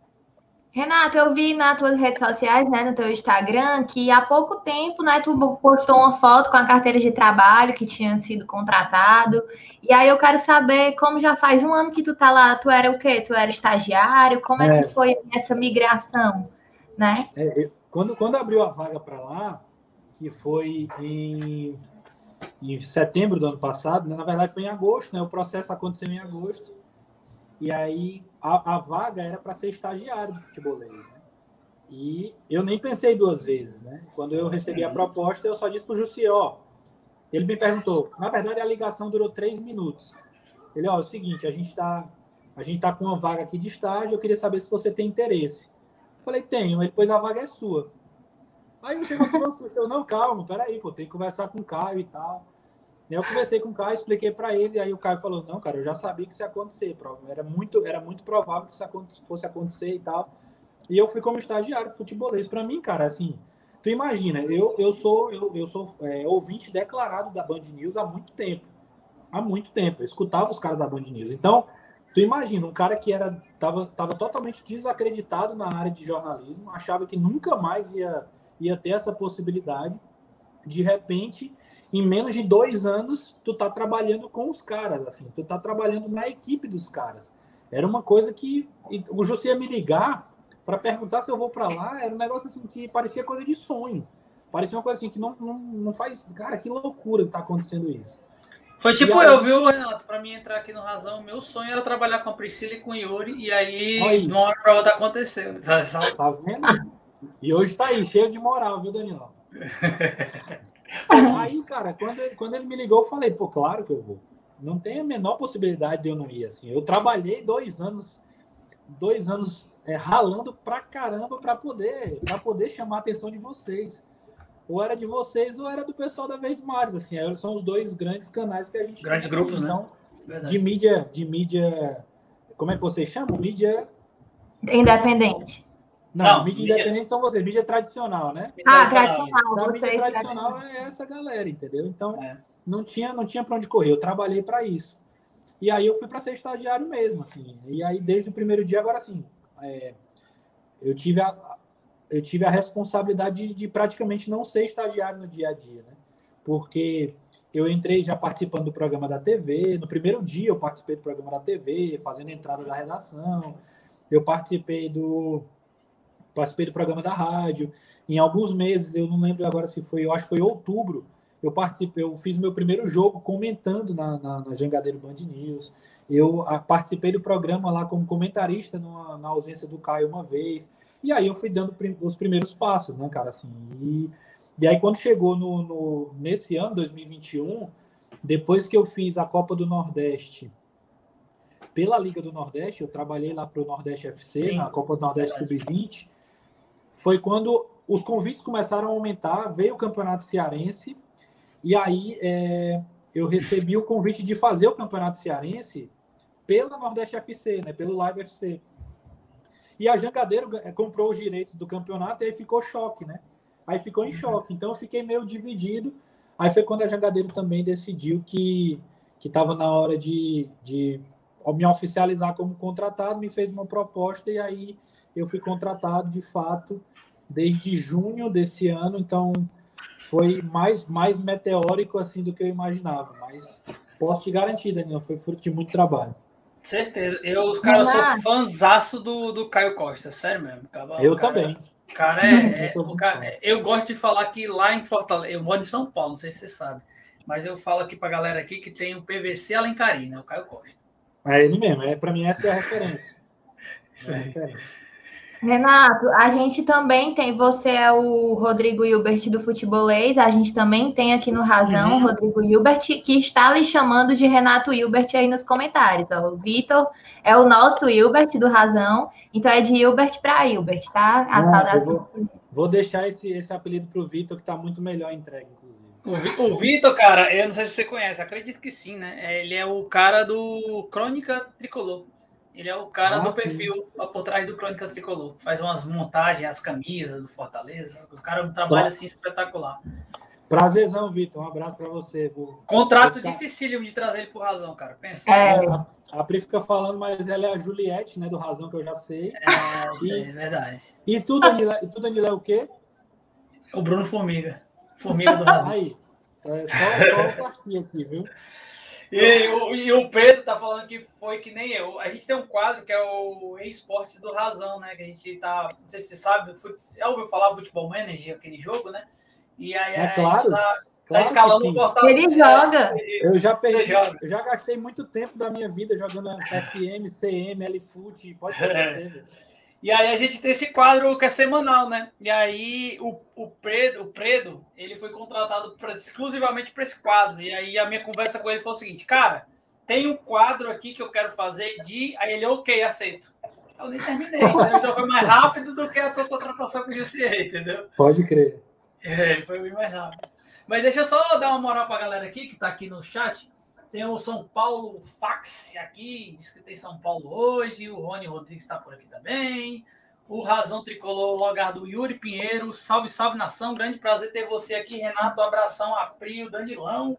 Renato, eu vi nas tuas redes sociais, né, no teu Instagram, que há pouco tempo, né, tu postou uma foto com a carteira de trabalho que tinha sido contratado. E aí eu quero saber como já faz um ano que tu tá lá, tu era o quê? Tu era estagiário? Como é, é que foi essa migração, né? É, quando, quando abriu a vaga para lá, que foi em, em setembro do ano passado, né, na verdade foi em agosto, né? O processo aconteceu em agosto. E aí a, a vaga era para ser estagiário de futebolês. Né? E eu nem pensei duas vezes, né? Quando eu recebi a proposta, eu só disse para o ó, ele me perguntou, na verdade a ligação durou três minutos. Ele, ó, é o seguinte, a gente está a gente tá com uma vaga aqui de estágio, eu queria saber se você tem interesse. Eu falei, tenho, mas depois a vaga é sua. Aí me chegou um susto, eu, não, calma, peraí, pô, tem que conversar com o Caio e tal. Eu conversei com o Caio, expliquei para ele, aí o Caio falou: "Não, cara, eu já sabia que isso ia acontecer, era muito, era muito provável que isso fosse acontecer e tal". E eu fui como estagiário futebolês. Para mim, cara, assim, tu imagina, eu, eu sou eu, eu sou é, ouvinte declarado da Band News há muito tempo. Há muito tempo, eu escutava os caras da Band News. Então, tu imagina, um cara que era tava, tava totalmente desacreditado na área de jornalismo, achava que nunca mais ia ia ter essa possibilidade. De repente, em menos de dois anos, tu tá trabalhando com os caras, assim, tu tá trabalhando na equipe dos caras. Era uma coisa que o José ia me ligar para perguntar se eu vou para lá, era um negócio assim que parecia coisa de sonho. Parecia uma coisa assim que não, não, não faz. Cara, que loucura que tá acontecendo isso. Foi tipo aí, eu, viu, Renato? Para mim entrar aqui no Razão, meu sonho era trabalhar com a Priscila e com o Yuri, e aí, aí. de uma hora para outra aconteceu. Tá, tá vendo? E hoje tá aí, cheio de moral, viu, Danilo? *laughs* *laughs* Aí, cara, quando ele, quando ele me ligou, eu falei, pô, claro que eu vou. Não tem a menor possibilidade de eu não ir, assim. Eu trabalhei dois anos, dois anos é, ralando pra caramba para poder, pra poder chamar a atenção de vocês. Ou era de vocês ou era do pessoal da Vez Mais, assim. São os dois grandes canais que a gente Grandes tem, grupos, então, né? De mídia, de mídia. Como é que vocês chamam? Mídia. Independente. Não, não mídia, mídia independente são vocês, mídia tradicional, né? Ah, tradicional. A mídia tradicional é essa galera, entendeu? Então, é. não tinha, não tinha para onde correr. Eu trabalhei para isso. E aí eu fui para ser estagiário mesmo, assim. E aí, desde o primeiro dia, agora sim, é, eu tive a, eu tive a responsabilidade de, de, praticamente não ser estagiário no dia a dia, né? Porque eu entrei já participando do programa da TV. No primeiro dia, eu participei do programa da TV, fazendo a entrada da redação. Eu participei do participei do programa da rádio. Em alguns meses, eu não lembro agora se foi, eu acho que foi outubro, eu participei, eu fiz meu primeiro jogo comentando na, na, na Jangadeiro Band News. Eu a, participei do programa lá como comentarista numa, na ausência do Caio uma vez. E aí eu fui dando prim, os primeiros passos, né, cara? Assim, e, e aí quando chegou no, no, nesse ano, 2021, depois que eu fiz a Copa do Nordeste pela Liga do Nordeste, eu trabalhei lá para o Nordeste FC, Sim, na Copa do Nordeste Sub-20 foi quando os convites começaram a aumentar, veio o Campeonato Cearense, e aí é, eu recebi o convite de fazer o Campeonato Cearense pela Nordeste FC, né, pelo Live FC. E a Jangadeiro comprou os direitos do campeonato e aí ficou choque, né? Aí ficou em choque. Então eu fiquei meio dividido. Aí foi quando a Jangadeiro também decidiu que que estava na hora de, de me oficializar como contratado, me fez uma proposta e aí eu fui contratado de fato desde junho desse ano, então foi mais, mais meteórico assim do que eu imaginava. Mas posso te garantir, Daniel, foi fruto de muito trabalho. Certeza. Eu, os caras, sou fãzaço do, do Caio Costa, sério mesmo. eu cara, também. Cara, é, é, o cara, eu gosto de falar que lá em Fortaleza, eu moro em São Paulo, não sei se você sabe, mas eu falo aqui pra galera aqui que tem o PVC Alencarina, né, o Caio Costa. É ele mesmo, é, pra mim essa é a referência. *laughs* Isso é aí. É referência. Renato, a gente também tem, você é o Rodrigo Hilbert do Futebolês, a gente também tem aqui no Razão uhum. Rodrigo Hilbert, que está lhe chamando de Renato Hilbert aí nos comentários. Ó. O Vitor é o nosso Hilbert do Razão, então é de Hilbert para Hilbert, tá? A saudação. Vou, vou, deixar esse, esse apelido para o Vitor, que está muito melhor entregue, inclusive. O, Vitor, cara, eu não sei se você conhece, acredito que sim, né? Ele é o cara do Crônica Tricolor. Ele é o cara ah, do perfil por trás do Crônica Tricolor. Faz umas montagens, as camisas do Fortaleza. O cara é um trabalho assim espetacular. Prazerzão, Vitor. Um abraço para você. Vou... Contrato Vou... dificílimo de trazer ele por razão, cara. Pensa. É. A, a Pri fica falando, mas ela é a Juliette, né? Do razão que eu já sei. É, isso e, é verdade. E tu, Danilo, e tu, Danilo, é o quê? O Bruno Formiga. Formiga do razão. Aí. É só, só aqui, viu? E, o, e o Pedro tá falando que foi que nem eu. A gente tem um quadro que é o esporte do Razão, né? Que a gente tá. Não sei se você sabe, já ouviu falar Futebol Manager, aquele jogo, né? E aí é, claro, a gente tá, tá claro tá escalando o portal. Ele joga. Eu já perdi, eu já gastei muito tempo da minha vida jogando FM, CM, LFoot, pode ter *laughs* certeza. E aí a gente tem esse quadro que é semanal, né? E aí o, o, Predo, o Predo, ele foi contratado pra, exclusivamente para esse quadro. E aí a minha conversa com ele foi o seguinte, cara, tem um quadro aqui que eu quero fazer de... Aí ele, ok, aceito. Eu nem terminei, né? então foi mais rápido do que a tua contratação com o Jussier, entendeu? Pode crer. É, foi bem mais rápido. Mas deixa eu só dar uma moral para a galera aqui que está aqui no chat. Tem o São Paulo Fax aqui, diz que tem São Paulo hoje. O Rony Rodrigues está por aqui também. O Razão Tricolor, lugar do Yuri Pinheiro. Salve, salve nação. Grande prazer ter você aqui, Renato. Abração a Prio, Danilão.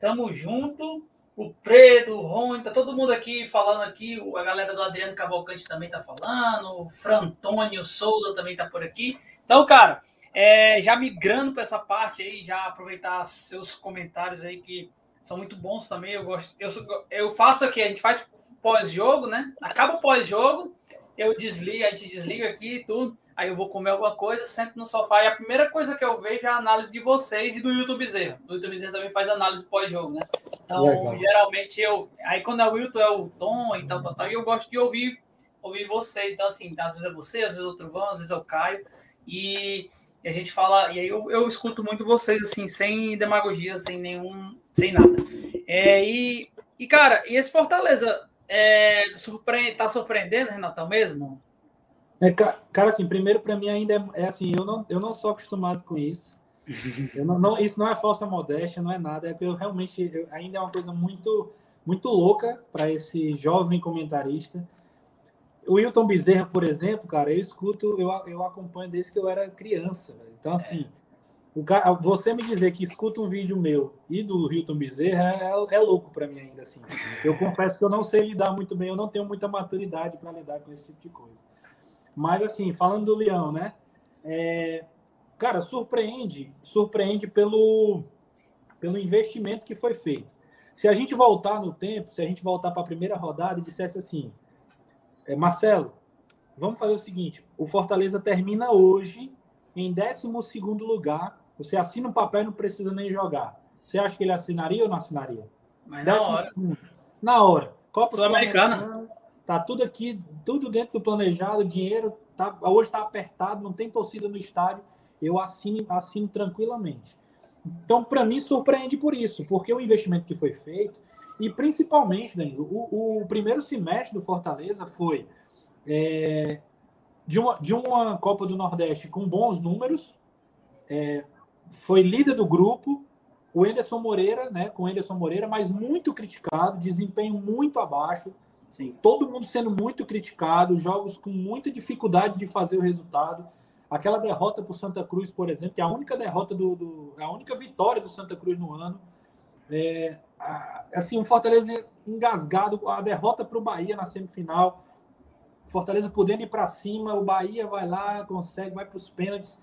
Tamo junto. O Predo, o Rony, tá todo mundo aqui falando aqui. A galera do Adriano Cavalcante também tá falando. O Frantônio Souza também tá por aqui. Então, cara, é, já migrando para essa parte aí, já aproveitar seus comentários aí que são muito bons também. Eu gosto. Eu, eu faço aqui, a gente faz pós-jogo, né? Acaba o pós-jogo, eu desligo, a gente desliga aqui e tudo. Aí eu vou comer alguma coisa, sento no sofá e a primeira coisa que eu vejo é a análise de vocês e do YouTube Zero. O YouTube também faz análise pós-jogo, né? Então, Legal. geralmente eu. Aí quando é o Wilton é o Tom e tal, tal, tal. E eu gosto de ouvir, ouvir vocês. Então, assim, às vezes é você, às vezes é outro Vão, às vezes é o Caio. E e a gente fala, e aí eu, eu escuto muito vocês, assim, sem demagogia, sem nenhum, sem nada. É, e, e, cara, e esse Fortaleza é, surpre tá surpreendendo, Renatão, mesmo? É, cara, assim, primeiro para mim ainda é, é, assim, eu não, eu não sou acostumado com isso. *laughs* Eu não, não, isso não é falsa modéstia, não é nada, é eu realmente eu, ainda é uma coisa muito, muito louca para esse jovem comentarista. O Wilton Bezerra, por exemplo, cara, eu escuto, eu, eu acompanho desde que eu era criança. Velho. Então, assim, o cara, você me dizer que escuta um vídeo meu e do Wilton Bezerra é, é louco para mim ainda, assim. Eu confesso que eu não sei lidar muito bem, eu não tenho muita maturidade para lidar com esse tipo de coisa. Mas, assim, falando do Leão, né? É, cara, surpreende, surpreende pelo, pelo investimento que foi feito. Se a gente voltar no tempo, se a gente voltar para a primeira rodada e dissesse assim, é, Marcelo, vamos fazer o seguinte: o Fortaleza termina hoje em 12 lugar. Você assina um papel e não precisa nem jogar. Você acha que ele assinaria ou não assinaria? Mas na hora. Segundo. Na hora. Copa Sul-Americana. Tá tudo aqui, tudo dentro do planejado, dinheiro tá, hoje está apertado, não tem torcida no estádio. Eu assino, assino tranquilamente. Então, para mim, surpreende por isso, porque o investimento que foi feito e principalmente, Danilo, o, o primeiro semestre do Fortaleza foi é, de, uma, de uma Copa do Nordeste com bons números, é, foi líder do grupo, o Enderson Moreira, né, com o Enderson Moreira, mas muito criticado, desempenho muito abaixo, Sim. todo mundo sendo muito criticado, jogos com muita dificuldade de fazer o resultado. Aquela derrota para o Santa Cruz, por exemplo, que é a única derrota do, do a única vitória do Santa Cruz no ano, é, assim, o Fortaleza engasgado, a derrota para o Bahia na semifinal. Fortaleza podendo ir para cima, o Bahia vai lá, consegue, vai para os pênaltis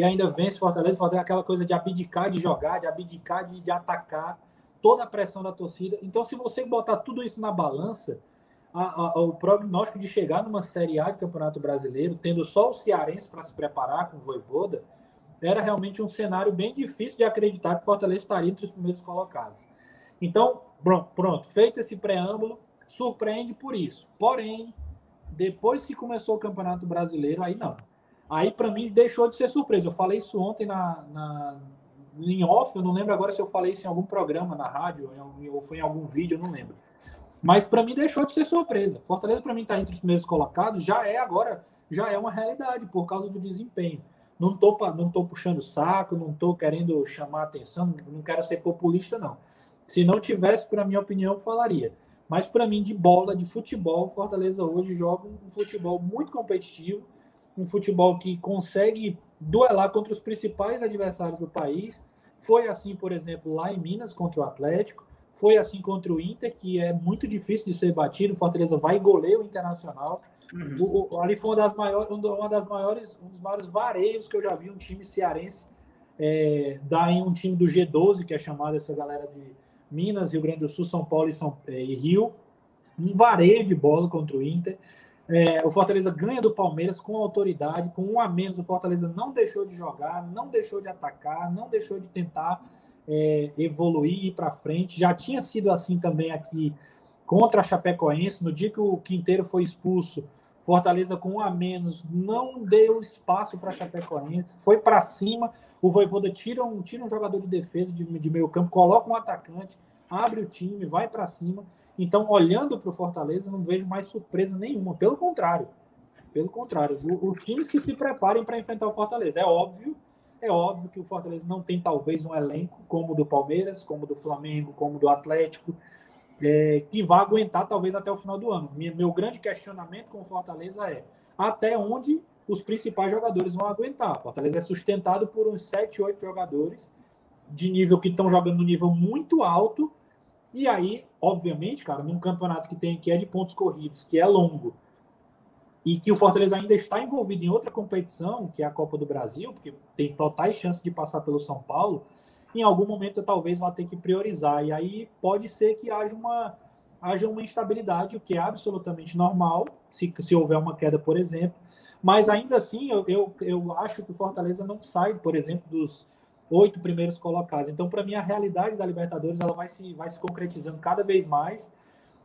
e ainda vence Fortaleza. Fortaleza aquela coisa de abdicar de jogar, de abdicar de, de atacar, toda a pressão da torcida. Então, se você botar tudo isso na balança, a, a, o prognóstico de chegar numa Série A de Campeonato Brasileiro, tendo só o Cearense para se preparar com o Voivoda, era realmente um cenário bem difícil de acreditar que Fortaleza estaria entre os primeiros colocados. Então, pronto, feito esse preâmbulo, surpreende por isso. Porém, depois que começou o Campeonato Brasileiro, aí não. Aí, para mim, deixou de ser surpresa. Eu falei isso ontem na, na, em off, eu não lembro agora se eu falei isso em algum programa na rádio ou foi em algum vídeo, eu não lembro. Mas para mim deixou de ser surpresa. Fortaleza, para mim, está entre os primeiros colocados, já é agora, já é uma realidade por causa do desempenho. Não estou não tô puxando saco, não estou querendo chamar atenção, não quero ser populista, não. Se não tivesse, para minha opinião, falaria. Mas para mim, de bola, de futebol, Fortaleza hoje joga um futebol muito competitivo, um futebol que consegue duelar contra os principais adversários do país. Foi assim, por exemplo, lá em Minas contra o Atlético. Foi assim contra o Inter, que é muito difícil de ser batido. Fortaleza vai goleiro o Internacional. Uhum. O, o, ali foi uma das maiores, uma das maiores, um dos maiores vareios que eu já vi um time cearense é, dar em um time do G12, que é chamado essa galera de Minas, Rio Grande do Sul, São Paulo e, São, é, e Rio. Um vareio de bola contra o Inter. É, o Fortaleza ganha do Palmeiras com autoridade, com um a menos. O Fortaleza não deixou de jogar, não deixou de atacar, não deixou de tentar é, evoluir e ir para frente. Já tinha sido assim também aqui contra a Chapecoense. No dia que o Quinteiro foi expulso, Fortaleza com um a menos não deu espaço para a Chapecoense, foi para cima. O Voivoda tira um, tira um jogador de defesa de, de meio campo, coloca um atacante, abre o time, vai para cima. Então, olhando para o Fortaleza, não vejo mais surpresa nenhuma. Pelo contrário, pelo contrário, os times que se preparem para enfrentar o Fortaleza. É óbvio é óbvio que o Fortaleza não tem talvez um elenco como o do Palmeiras, como o do Flamengo, como o do Atlético, é, que vá aguentar talvez até o final do ano. Meu grande questionamento com o Fortaleza é até onde os principais jogadores vão aguentar. O Fortaleza é sustentado por uns 7, 8 jogadores de nível que estão jogando no nível muito alto. E aí, obviamente, cara, num campeonato que tem que é de pontos corridos, que é longo, e que o Fortaleza ainda está envolvido em outra competição, que é a Copa do Brasil, porque tem totais chances de passar pelo São Paulo, em algum momento talvez vá ter que priorizar. E aí pode ser que haja uma, haja uma instabilidade, o que é absolutamente normal, se, se houver uma queda, por exemplo. Mas ainda assim, eu, eu, eu acho que o Fortaleza não sai, por exemplo, dos oito primeiros colocados. Então, para mim, a realidade da Libertadores ela vai se, vai se concretizando cada vez mais.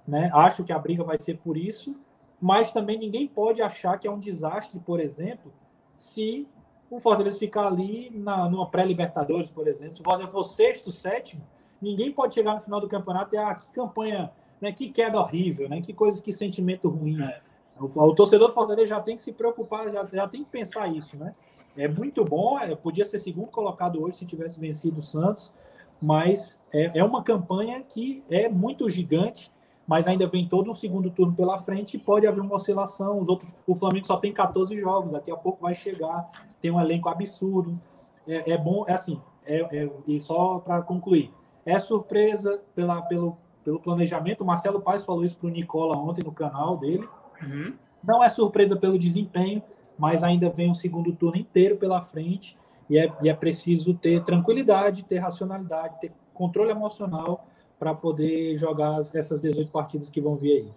Né? Acho que a briga vai ser por isso mas também ninguém pode achar que é um desastre, por exemplo, se o Fortaleza ficar ali na, numa pré-Libertadores, por exemplo. Se o Fortaleza for sexto, sétimo, ninguém pode chegar no final do campeonato e, ah, que campanha, né, que queda horrível, né, que coisa, que sentimento ruim. É. O, o, torcedor do Fortaleza já tem que se preocupar, já, já tem que pensar isso, né? É muito bom, é, podia ser segundo colocado hoje se tivesse vencido o Santos, mas é, é uma campanha que é muito gigante mas ainda vem todo um segundo turno pela frente e pode haver uma oscilação. Os outros, o Flamengo só tem 14 jogos, daqui a pouco vai chegar, tem um elenco absurdo. É, é bom, é assim, é, é e só para concluir, é surpresa pela, pelo, pelo planejamento. O Marcelo Paes falou isso para o Nicola ontem no canal dele. Uhum. Não é surpresa pelo desempenho, mas ainda vem um segundo turno inteiro pela frente e é, e é preciso ter tranquilidade, ter racionalidade, ter controle emocional para poder jogar essas 18 partidas que vão vir aí.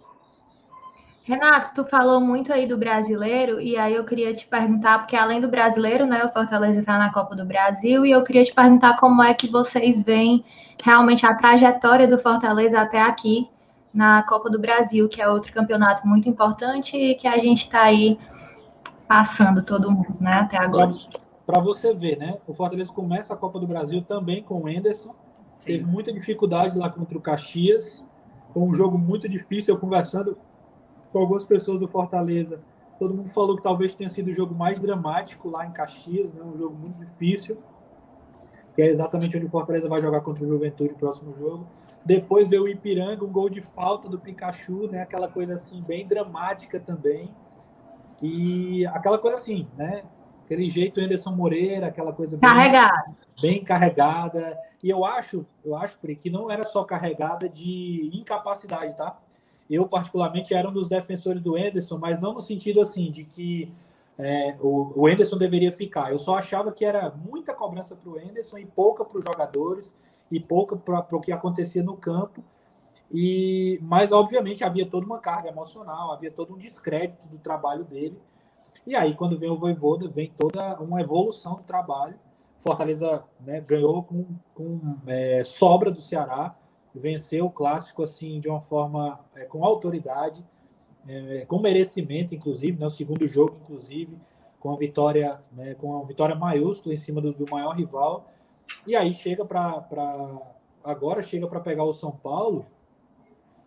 Renato, tu falou muito aí do brasileiro, e aí eu queria te perguntar, porque além do brasileiro, né, o Fortaleza está na Copa do Brasil, e eu queria te perguntar como é que vocês veem realmente a trajetória do Fortaleza até aqui na Copa do Brasil, que é outro campeonato muito importante e que a gente está aí passando todo mundo, né, até agora. Para você ver, né, o Fortaleza começa a Copa do Brasil também com o Enderson, Sim. Teve muita dificuldade lá contra o Caxias. Foi um jogo muito difícil. Eu conversando com algumas pessoas do Fortaleza, todo mundo falou que talvez tenha sido o jogo mais dramático lá em Caxias, né? um jogo muito difícil, que é exatamente onde o Fortaleza vai jogar contra o Juventude no próximo jogo. Depois veio o Ipiranga, um gol de falta do Pikachu, né? aquela coisa assim, bem dramática também. E aquela coisa assim, né? aquele jeito Anderson Moreira, aquela coisa bem, carregada. bem carregada. E eu acho, eu acho que não era só carregada de incapacidade, tá? Eu, particularmente, era um dos defensores do Enderson, mas não no sentido assim de que é, o, o Enderson deveria ficar. Eu só achava que era muita cobrança para o Enderson e pouca para os jogadores e pouca para o que acontecia no campo. E, mas, obviamente, havia toda uma carga emocional, havia todo um descrédito do trabalho dele. E aí, quando vem o Voivoda, vem toda uma evolução do trabalho. Fortaleza né, ganhou com, com é, sobra do Ceará, venceu o clássico assim de uma forma é, com autoridade, é, com merecimento, inclusive, né, o segundo jogo, inclusive, com a vitória, né, com a vitória maiúscula em cima do, do maior rival. E aí chega para agora chega para pegar o São Paulo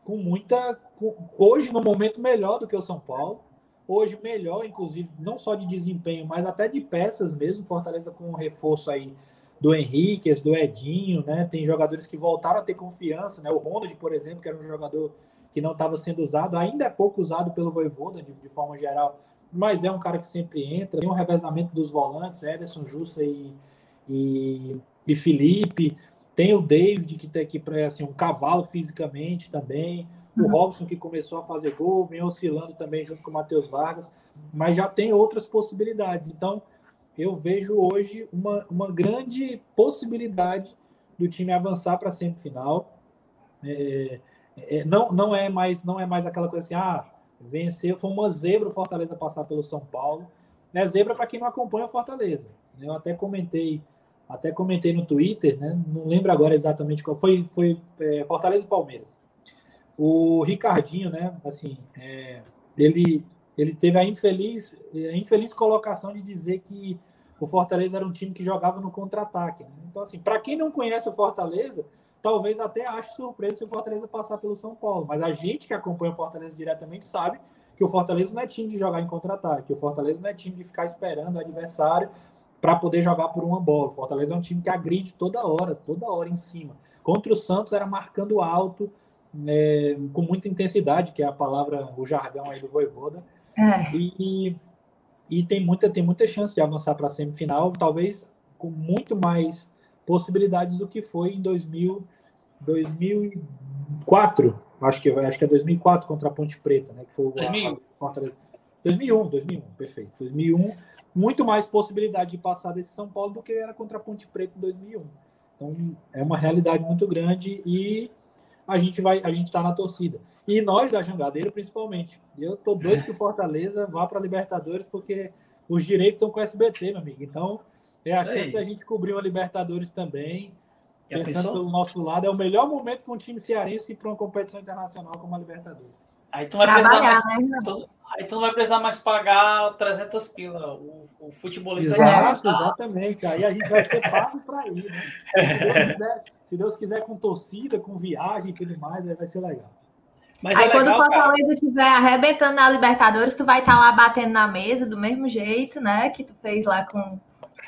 com muita. Com, hoje, no momento melhor do que o São Paulo. Hoje, melhor, inclusive, não só de desempenho, mas até de peças mesmo. Fortaleza com um reforço aí do Henrique, do Edinho, né? Tem jogadores que voltaram a ter confiança, né? O Ronald, por exemplo, que era um jogador que não estava sendo usado, ainda é pouco usado pelo Voivoda, de, de, forma geral, mas é um cara que sempre entra. Tem um revezamento dos volantes, Ederson, Jussa e, e, e Felipe. Tem o David, que tem aqui assim, um cavalo fisicamente também. O uhum. Robson, que começou a fazer gol, vem oscilando também junto com o Matheus Vargas, mas já tem outras possibilidades. Então, eu vejo hoje uma, uma grande possibilidade do time avançar para a semifinal. É, é, não, não, é mais, não é mais aquela coisa assim, ah, vencer, foi uma zebra o Fortaleza passar pelo São Paulo. É zebra para quem não acompanha o Fortaleza. Eu até comentei até comentei no Twitter, né? Não lembro agora exatamente qual foi, foi é, Fortaleza e Palmeiras. O Ricardinho, né? Assim, é, ele ele teve a infeliz a infeliz colocação de dizer que o Fortaleza era um time que jogava no contra-ataque. Né? Então, assim, para quem não conhece o Fortaleza, talvez até ache surpresa se o Fortaleza passar pelo São Paulo. Mas a gente que acompanha o Fortaleza diretamente sabe que o Fortaleza não é time de jogar em contra-ataque. O Fortaleza não é time de ficar esperando o adversário para poder jogar por uma bola. O Fortaleza é um time que agride toda hora, toda hora em cima. Contra o Santos era marcando alto, é, com muita intensidade, que é a palavra, o jargão aí do Voivoda. É. E, e, tem muita, tem muita chance de avançar para a semifinal, talvez com muito mais possibilidades do que foi em 2000, 2004. Acho que, acho que é 2004 contra a Ponte Preta, né? Que foi 2001. A, a, 2001, 2001, perfeito. 2001 muito mais possibilidade de passar desse São Paulo do que era contra a Ponte Preta em 2001. Então é uma realidade muito grande e a gente vai, a gente está na torcida. E nós da Jangadeiro, principalmente. Eu tô doido que o Fortaleza *laughs* vá para a Libertadores porque os direitos estão com o SBT, meu amigo. Então é a chance da gente cobrir uma Libertadores também. pensando pelo nosso lado, é o melhor momento para um time cearense ir para uma competição internacional como a Libertadores. Aí tu vai precisar mais, né? tu, aí tu não vai precisar mais pagar 300 pila. O, o futebolista Exato, exatamente. Aí a gente vai ser pago para ir, né? Se Deus, quiser, se Deus quiser com torcida, com viagem e tudo mais, aí vai ser legal. Mas aí é quando o Fortaleza estiver arrebentando na Libertadores, tu vai estar tá lá batendo na mesa do mesmo jeito, né? Que tu fez lá com.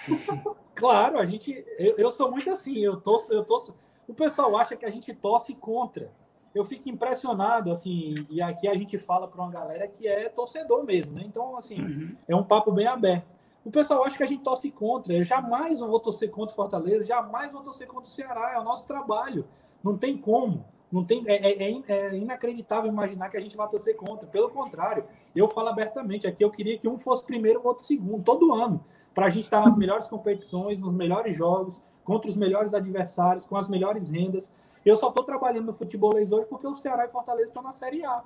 *laughs* Claro, a gente. Eu, eu sou muito assim, eu torço, eu torço. O pessoal acha que a gente torce contra eu fico impressionado, assim, e aqui a gente fala para uma galera que é torcedor mesmo, né? Então, assim, uhum. é um papo bem aberto. O pessoal acha que a gente torce contra. Eu jamais vou torcer contra o Fortaleza, jamais vou torcer contra o Ceará. É o nosso trabalho. Não tem como. Não tem, é, é, é, é inacreditável imaginar que a gente vai torcer contra. Pelo contrário, eu falo abertamente aqui, eu queria que um fosse primeiro, o outro segundo, todo ano, para a gente estar nas melhores competições, nos melhores jogos, contra os melhores adversários, com as melhores rendas. Eu só estou trabalhando no futebolês hoje porque o Ceará e Fortaleza estão na Série A.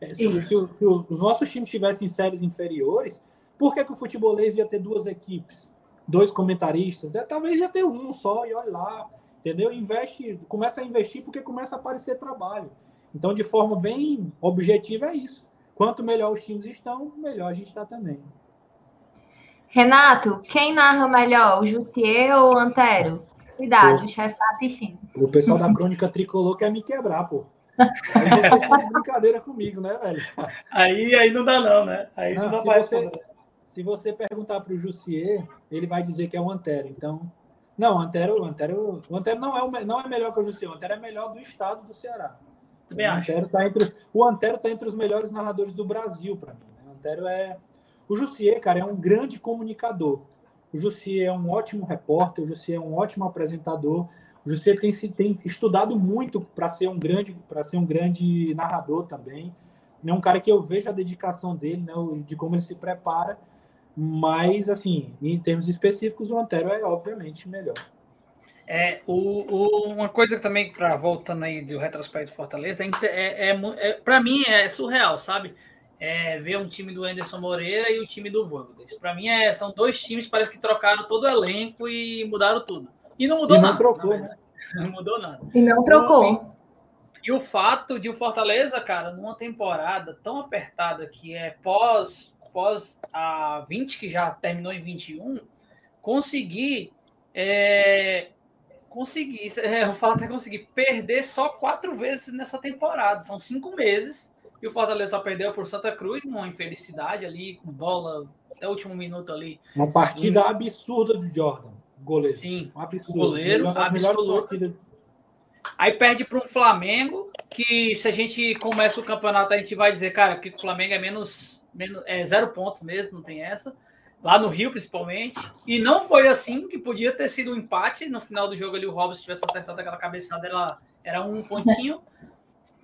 É, se, se, se, os nossos times tivessem séries inferiores, por que, que o futebolês ia ter duas equipes? Dois comentaristas? É, talvez ia ter um só e olha lá. Entendeu? Investe, começa a investir porque começa a aparecer trabalho. Então, de forma bem objetiva, é isso. Quanto melhor os times estão, melhor a gente está também. Renato, quem narra melhor, o Jussier ou o Antero? Cuidado, o chefe está assistindo. O pessoal da Crônica Tricolor quer me quebrar, pô. Aí você faz *laughs* brincadeira comigo, né, velho? Aí, aí não dá, não, né? Aí não, não dá se mais. Você, se você perguntar para o Jussier, ele vai dizer que é o Antero. Então, não, o Antero, o Antero, o Antero não, é o, não é melhor que o Jussier. O Antero é melhor do estado do Ceará. Também o acho. Antero tá entre, o Antero está entre os melhores narradores do Brasil, para mim. Né? O Antero é. O Jussier, cara, é um grande comunicador. O Jussier é um ótimo repórter, o Jussier é um ótimo apresentador. O José tem, tem estudado muito para ser um grande para ser um grande narrador também. É um cara que eu vejo a dedicação dele, né, de como ele se prepara. Mas, assim, em termos específicos, o Antero é obviamente melhor. É, o, o, uma coisa também, para voltando aí do retrospecto Fortaleza, é, é, é, é para mim é surreal, sabe? É, ver um time do Anderson Moreira e o time do Voivoda. Para mim é, são dois times parece que trocaram todo o elenco e mudaram tudo. E não mudou e não nada. Trocou, né? *laughs* Não mudou nada. E não trocou. E, e o fato de o Fortaleza, cara, numa temporada tão apertada que é pós pós a 20 que já terminou em 21, conseguir é, conseguir, é, *laughs* eu falo até conseguir, perder só quatro vezes nessa temporada. São cinco meses. E o Fortaleza perdeu por Santa Cruz, uma infelicidade ali, com bola até o último minuto ali. Uma partida um... absurda do Jordan, goleiro. Sim, um absurdo. goleiro, absurdo. Aí perde para um Flamengo, que se a gente começa o campeonato, a gente vai dizer, cara, que o Flamengo é menos, menos é zero pontos mesmo, não tem essa lá no Rio principalmente. E não foi assim, que podia ter sido um empate. No final do jogo ali, o Robson tivesse acertado aquela cabeçada, ela era um pontinho.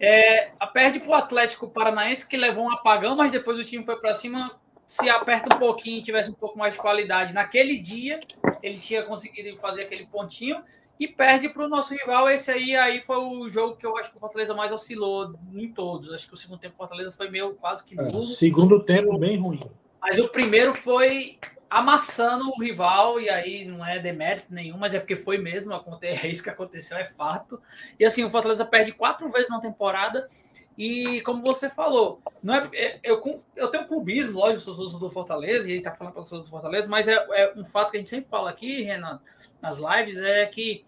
É, perde para o Atlético Paranaense, que levou um apagão, mas depois o time foi para cima. Se aperta um pouquinho e tivesse um pouco mais de qualidade naquele dia, ele tinha conseguido fazer aquele pontinho e perde para o nosso rival. Esse aí, aí foi o jogo que eu acho que o Fortaleza mais oscilou em todos. Acho que o segundo tempo do Fortaleza foi meio quase que é, nulo. É, segundo tempo bem ruim. Mas o primeiro foi amassando o rival, e aí não é demérito nenhum, mas é porque foi mesmo, é isso que aconteceu, é fato. E assim, o Fortaleza perde quatro vezes na temporada, e como você falou, não é, é eu, eu tenho clubismo, lógico, sou do Fortaleza, e ele tá falando para do Fortaleza, mas é, é, um fato que a gente sempre fala aqui, Renan, nas lives, é que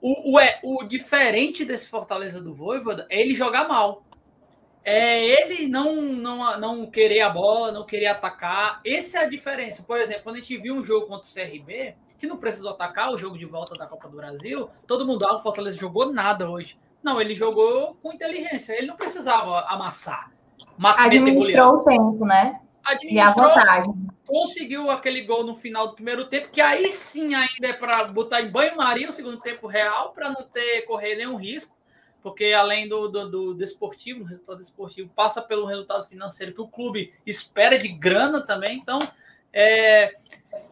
o, o, é, o diferente desse Fortaleza do Voivoda é ele jogar mal é ele não, não, não querer a bola, não querer atacar. Essa é a diferença. Por exemplo, quando a gente viu um jogo contra o CRB, que não precisou atacar, o jogo de volta da Copa do Brasil, todo mundo, ah, o Fortaleza jogou nada hoje. Não, ele jogou com inteligência. Ele não precisava amassar. Administrou o tempo, né? Administrou, e a vantagem. Conseguiu aquele gol no final do primeiro tempo, que aí sim ainda é para botar em banho-maria o segundo tempo real, para não ter correr nenhum risco porque além do, do, do desportivo, resultado desportivo, passa pelo resultado financeiro que o clube espera de grana também. Então, é,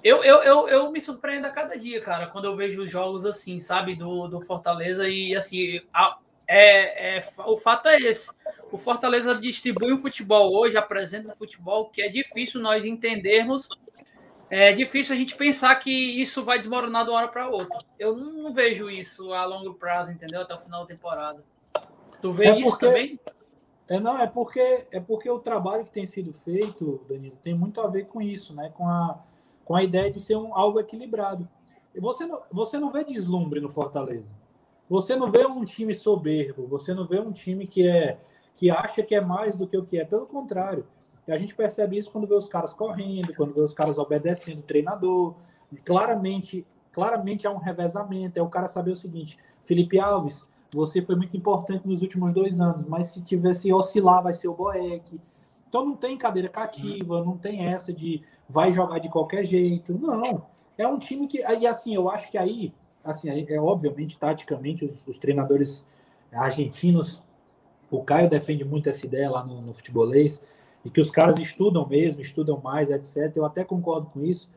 eu, eu, eu, eu me surpreendo a cada dia, cara, quando eu vejo jogos assim, sabe, do, do Fortaleza. E assim, a, é, é, o fato é esse. O Fortaleza distribui o futebol hoje, apresenta um futebol que é difícil nós entendermos é difícil a gente pensar que isso vai desmoronar de uma hora para outra. Eu não, vejo isso a longo prazo, entendeu? Até o final da temporada. Tu vê é isso também? É, não, é porque, é porque o trabalho que tem sido feito, Danilo, tem muito a ver com isso, né? Com a, com a ideia de ser um, algo equilibrado. Você não, você não vê deslumbre no Fortaleza. Você não vê um time soberbo, você não vê um time que é que acha que é mais do que o que é. Pelo contrário, e a gente percebe isso quando vê os caras correndo, quando vê os caras obedecendo o treinador. Claramente, claramente é um revezamento. É o cara saber o seguinte: Felipe Alves, você foi muito importante nos últimos dois anos, mas se tivesse oscilar, vai ser o Boeck. Então não tem cadeira cativa, não tem essa de vai jogar de qualquer jeito. Não. É um time que. E assim, eu acho que aí, assim, é obviamente, taticamente, os, os treinadores argentinos, o Caio defende muito essa ideia lá no, no futebolês e que os caras estudam mesmo, estudam mais, etc. Eu até concordo com isso,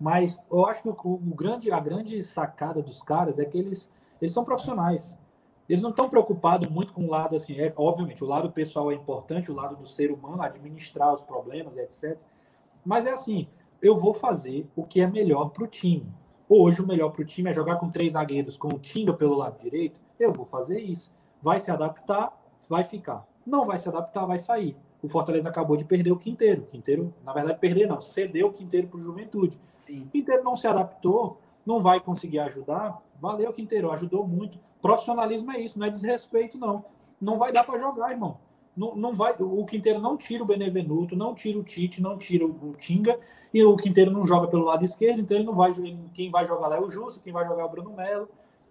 mas eu acho que o, o grande, a grande sacada dos caras é que eles, eles são profissionais. Eles não estão preocupados muito com o lado assim, é, obviamente, o lado pessoal é importante, o lado do ser humano, administrar os problemas, etc. Mas é assim, eu vou fazer o que é melhor para o time. Hoje o melhor para o time é jogar com três zagueiros, com o Tinga pelo lado direito. Eu vou fazer isso. Vai se adaptar, vai ficar. Não vai se adaptar, vai sair o Fortaleza acabou de perder o Quinteiro. O Quinteiro, na verdade, perder não, cedeu o Quinteiro para o Juventude. Sim. O Quinteiro não se adaptou, não vai conseguir ajudar. Valeu, Quinteiro, ajudou muito. Profissionalismo é isso, não é desrespeito, não. Não vai dar para jogar, irmão. Não, não vai, o Quinteiro não tira o Benevenuto, não tira o Tite, não tira o, Tinga, e o Quinteiro não joga pelo lado esquerdo, então ele não vai. Quem vai jogar lá é o Justo, quem vai jogar é o Bruno Melo.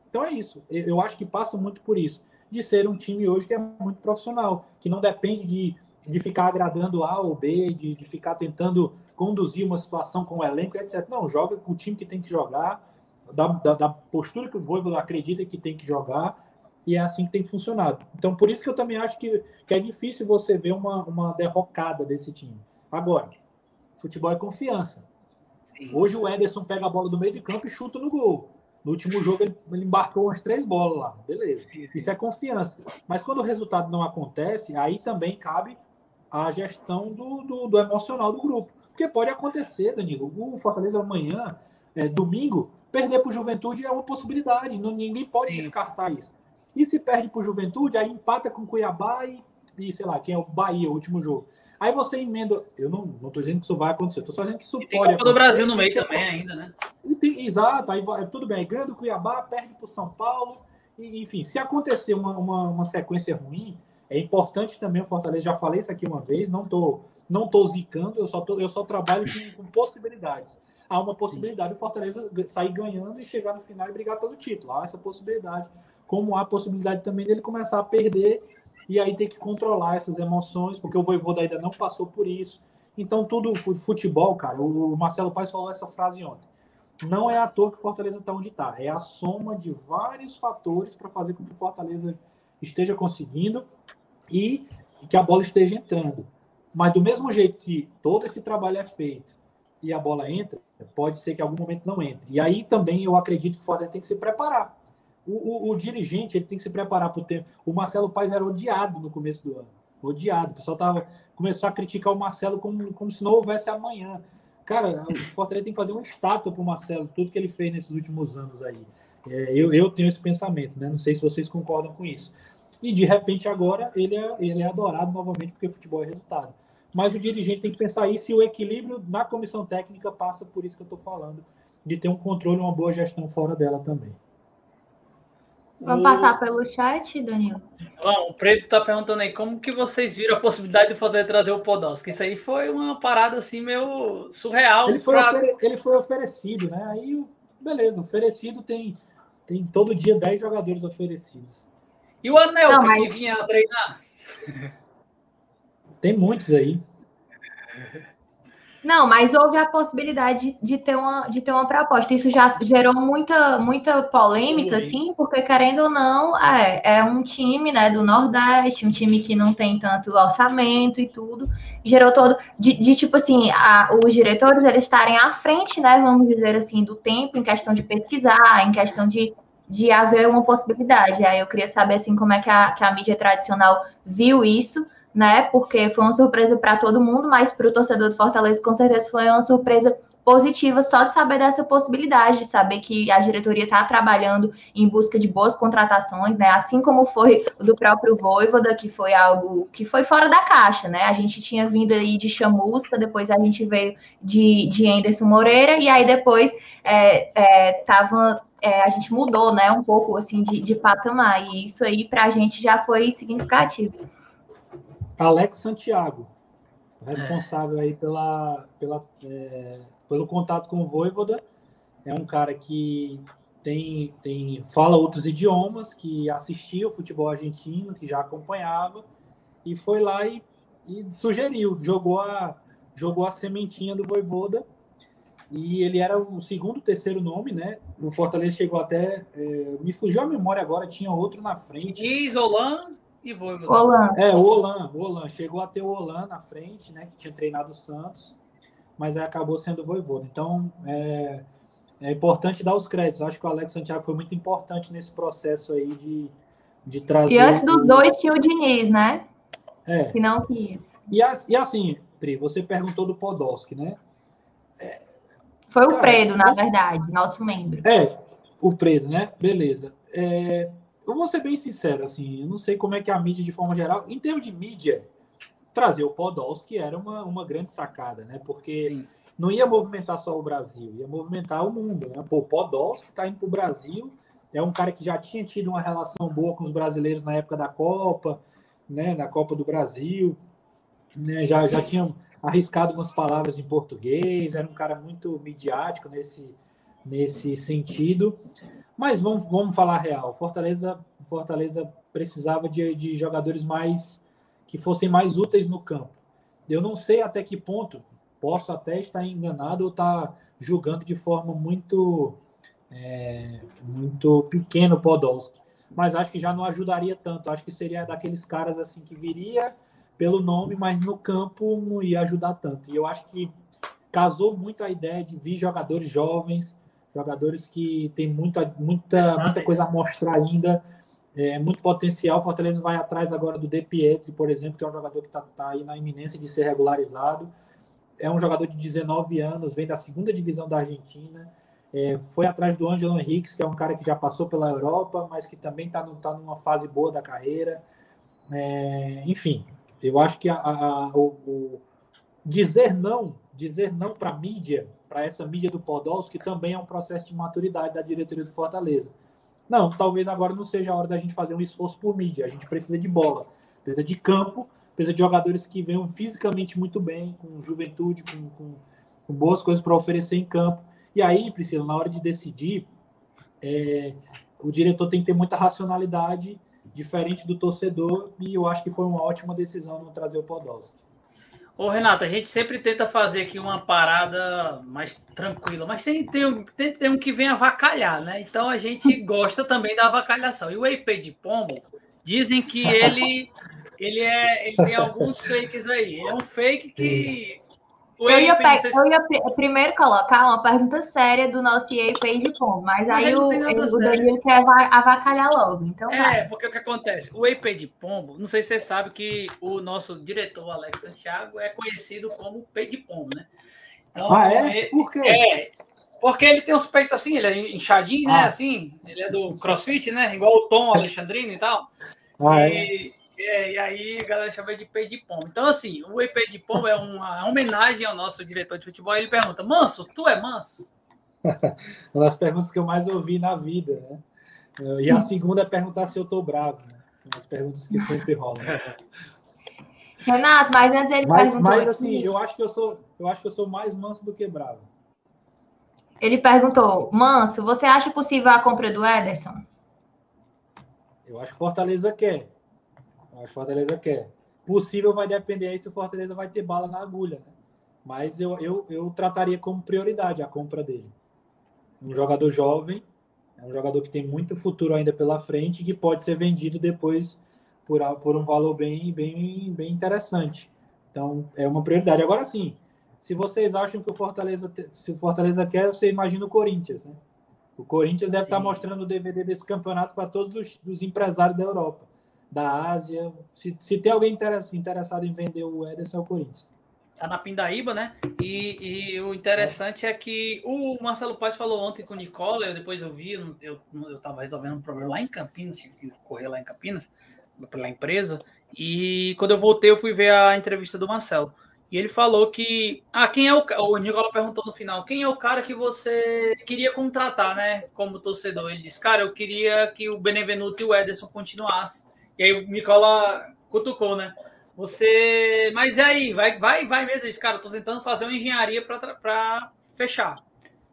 Então é isso. Eu acho que passa muito por isso, de ser um time hoje que é muito profissional, que não depende de de ficar agradando A ou B, de, de ficar tentando conduzir uma situação com o elenco, etc. Não, joga com o time que tem que jogar da, da, da postura que o Voivoda acredita que tem que jogar e é assim que tem funcionado. Então, por isso que eu também acho que, que é difícil você ver uma, uma derrocada desse time. Agora, futebol é confiança. Sim. Hoje o Ederson pega a bola do meio de campo e chuta no gol. No último jogo ele, ele embarcou umas três bolas lá. Beleza. Sim. Isso é confiança. Mas quando o resultado não acontece, aí também cabe a gestão do, do, do emocional do grupo. Porque pode acontecer, Danilo. O Fortaleza amanhã, é, domingo, perder para o Juventude é uma possibilidade. Não, ninguém pode Sim. descartar isso. E se perde para o Juventude, aí empata com Cuiabá e, e, sei lá, quem é o Bahia, o último jogo. Aí você emenda. Eu não, não tô dizendo que isso vai acontecer, tô só dizendo que isso e tem pode. Copa do Brasil no meio também ainda, né? Tem, exato, aí tudo bem. Ganha do Cuiabá, perde para o São Paulo. E, enfim, se acontecer uma, uma, uma, sequência ruim, é importante também o Fortaleza. Já falei isso aqui uma vez, não tô, não tô zicando, eu só, tô, eu só trabalho com, com possibilidades. Há uma possibilidade Sim. o Fortaleza sair ganhando e chegar no final e brigar pelo título. Há essa possibilidade. Como há a possibilidade também dele começar a perder e aí ter que controlar essas emoções, porque o Voivoda ainda não passou por isso. Então, tudo futebol, cara, o Marcelo Paes falou essa frase ontem. Não é à toa que o Fortaleza está onde está. É a soma de vários fatores para fazer com que o Fortaleza esteja conseguindo e que a bola esteja entrando. Mas do mesmo jeito que todo esse trabalho é feito e a bola entra, pode ser que em algum momento não entre. E aí também eu acredito que o Fortaleza tem que se preparar. O, o, o, dirigente ele tem que se preparar para o tempo. O Marcelo Paes era odiado no começo do ano. Odiado. O pessoal tava, começou a criticar o Marcelo como, como se não houvesse amanhã. Cara, o Fortaleza tem que fazer uma estátua para o Marcelo, tudo que ele fez nesses últimos anos aí. É, eu, eu tenho esse pensamento, né? Não sei se vocês concordam com isso. E de repente agora ele é, ele é adorado novamente porque futebol é resultado. Mas o dirigente tem que pensar isso e o equilíbrio na comissão técnica passa por isso que eu estou falando, de ter um controle e uma boa gestão fora dela também. Vamos o... passar pelo chat, Danilo? Bom, o Preto está perguntando aí como que vocês viram a possibilidade de fazer trazer o Podolski. Isso aí foi uma parada assim meio surreal. Ele foi, pra... ele foi oferecido, né? Aí, beleza, oferecido tem, tem todo dia 10 jogadores oferecidos. E o Anel Não, mas... que vinha treinar? *laughs* Tem muitos aí. Não, mas houve a possibilidade de ter uma, de ter uma proposta. Isso já gerou muita, muita polêmica, assim, porque querendo ou não, é, é um time né, do Nordeste, um time que não tem tanto orçamento e tudo. Gerou todo. De, de tipo assim, a, os diretores eles estarem à frente, né? Vamos dizer assim, do tempo, em questão de pesquisar, em questão de, de haver uma possibilidade. Aí eu queria saber assim, como é que a, que a mídia tradicional viu isso né? Porque foi uma surpresa para todo mundo, mas para o torcedor do Fortaleza, com certeza, foi uma surpresa positiva só de saber dessa possibilidade, de saber que a diretoria está trabalhando em busca de boas contratações, né? Assim como foi do próprio Voivoda, que foi algo que foi fora da caixa, né? A gente tinha vindo aí de Chamusca, depois a gente veio de, de Anderson Moreira, e aí depois é, é, é, a gente mudou, né? Um pouco assim de, de patamar, e isso aí para a gente já foi significativo. Alex Santiago, responsável aí pela, pela, é, pelo contato com o Voivoda. É um cara que tem, tem fala outros idiomas, que assistia o futebol argentino, que já acompanhava, e foi lá e, e sugeriu, jogou a, jogou a sementinha do Voivoda, e ele era o segundo, terceiro nome, né? O Fortaleza chegou até. É, me fugiu a memória agora, tinha outro na frente. Isolan e. Olan. É, o Olan, o Olan. Chegou a ter o Olan na frente, né? Que tinha treinado o Santos, mas aí acabou sendo o Voivoda. Então, é, é importante dar os créditos. Acho que o Alex Santiago foi muito importante nesse processo aí de, de trazer. E antes dos dois tinha o Diniz, né? É. Que não quis. E, e assim, Pri, você perguntou do Podolski, né? É, foi o Predo, na verdade, nosso membro. É, o Predo, né? Beleza. É, eu vou ser bem sincero, assim, eu não sei como é que a mídia, de forma geral, em termos de mídia, trazer o Podolski era uma, uma grande sacada, né? Porque Sim. não ia movimentar só o Brasil, ia movimentar o mundo, né? Pô, o Podolski está indo para o Brasil, é um cara que já tinha tido uma relação boa com os brasileiros na época da Copa, né? Na Copa do Brasil, né? Já, já tinha arriscado umas palavras em português, era um cara muito midiático nesse, nesse sentido. Mas vamos, vamos falar real. Fortaleza, Fortaleza precisava de, de jogadores mais que fossem mais úteis no campo. Eu não sei até que ponto posso até estar enganado ou estar julgando de forma muito é, muito pequeno Podolski. Mas acho que já não ajudaria tanto. Acho que seria daqueles caras assim que viria pelo nome, mas no campo não ia ajudar tanto. E eu acho que casou muito a ideia de vir jogadores jovens, jogadores que têm muita, muita, muita coisa a mostrar ainda, é, muito potencial. O Fortaleza vai atrás agora do De Pietri, por exemplo, que é um jogador que está tá aí na iminência de ser regularizado. É um jogador de 19 anos, vem da segunda divisão da Argentina. É, foi atrás do Ângelo Henriques, que é um cara que já passou pela Europa, mas que também está tá numa fase boa da carreira. É, enfim, eu acho que a, a, o, o, dizer não, dizer não para a mídia, para essa mídia do Podolski, também é um processo de maturidade da diretoria do Fortaleza. Não, talvez agora não seja a hora da gente fazer um esforço por mídia. A gente precisa de bola, precisa de campo, precisa de jogadores que venham fisicamente muito bem, com juventude, com, com, com boas coisas para oferecer em campo. E aí, Priscila, na hora de decidir, é, o diretor tem que ter muita racionalidade, diferente do torcedor, e eu acho que foi uma ótima decisão não trazer o Podolski. Ô, Renato, a gente sempre tenta fazer aqui uma parada mais tranquila, mas tem, tem, tem, tem um que vem avacalhar, né? Então a gente *laughs* gosta também da avacalhação. E o EP de Pombo, dizem que ele, ele, é, ele tem alguns fakes aí. Ele é um fake que eu ia, se... eu ia primeiro colocar uma pergunta séria do nosso EA Page Pombo, mas, mas aí o, o Danilo quer avacalhar logo. Então é, vai. porque o que acontece? O EP de Pombo, não sei se você sabe que o nosso diretor, Alex Santiago, é conhecido como P de Pombo, né? Então, ah, é? Por quê? É, porque ele tem uns peitos assim, ele é inchadinho, né? ah. né? Assim, ele é do crossfit, né? Igual o Tom Alexandrino e tal. Ah, e, é? É, e aí a galera chama de Pei de Pombo. Então, assim, o EP de Pombo é uma homenagem ao nosso diretor de futebol. Ele pergunta: Manso, tu é manso? *laughs* uma das perguntas que eu mais ouvi na vida, né? E a segunda é perguntar se eu tô bravo, né? As perguntas que sempre rolam. *laughs* Renato, mas antes ele mas, perguntou. Mas assim, eu acho que eu sou, eu acho que eu sou mais manso do que bravo. Ele perguntou: Manso, você acha possível a compra do Ederson? Eu acho que Fortaleza quer. Acho que o Fortaleza quer. Possível vai depender aí se o Fortaleza vai ter bala na agulha, né? Mas eu, eu, eu trataria como prioridade a compra dele. Um jogador jovem, é um jogador que tem muito futuro ainda pela frente e que pode ser vendido depois por, por um valor bem, bem, bem interessante. Então, é uma prioridade. Agora sim, se vocês acham que o Fortaleza, se o Fortaleza quer, você imagina o Corinthians, né? O Corinthians deve sim. estar mostrando o DVD desse campeonato para todos os, os empresários da Europa da Ásia. Se, se tem alguém interessado em vender o Ederson, é o Corinthians. Tá na Pindaíba, né? E, e o interessante é. é. que o Marcelo Paz falou ontem com o Nicola, eu depois eu vi, eu, eu tava resolvendo um problema lá em Campinas, tive que correr lá em Campinas, pela empresa, e quando eu voltei eu fui ver a entrevista do Marcelo. E ele falou que. Ah, quem é o. O Nicola perguntou no final: quem é o cara que você queria contratar, né? Como torcedor? Ele disse: Cara, eu queria que o Benevenuto e o Ederson continuassem. E aí o Nicola cutucou, né? Você. Mas e aí? Vai, vai, vai mesmo isso, cara. Eu tô tentando fazer uma engenharia para fechar.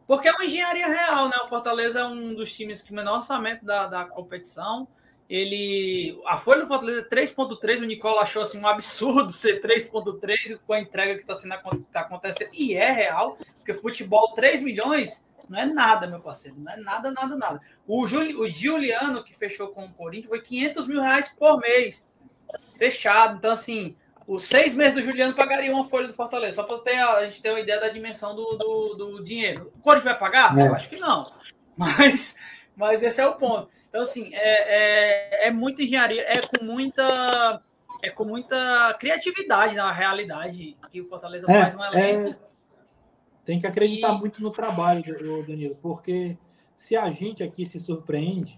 Porque é uma engenharia real, né? O Fortaleza é um dos times que menor orçamento da, da competição. Ele. A folha do Fortaleza é 3,3. O Nicola achou assim, um absurdo *laughs* ser 3,3 com a entrega que está sendo tá acontecendo. E é real, porque futebol 3 milhões não é nada, meu parceiro. Não é nada, nada, nada. O, Juli, o Juliano, que fechou com o Corinthians, foi 500 mil reais por mês. Fechado. Então, assim, os seis meses do Juliano pagaria uma folha do Fortaleza. Só para a gente ter uma ideia da dimensão do, do, do dinheiro. O Corinthians vai pagar? É. Eu acho que não. *laughs* Mas, mas esse é o ponto. Então, assim, é, é, é muita engenharia, é com muita. É com muita criatividade na realidade que o Fortaleza é, faz um elenco. Tem que acreditar e... muito no trabalho, Danilo, porque se a gente aqui se surpreende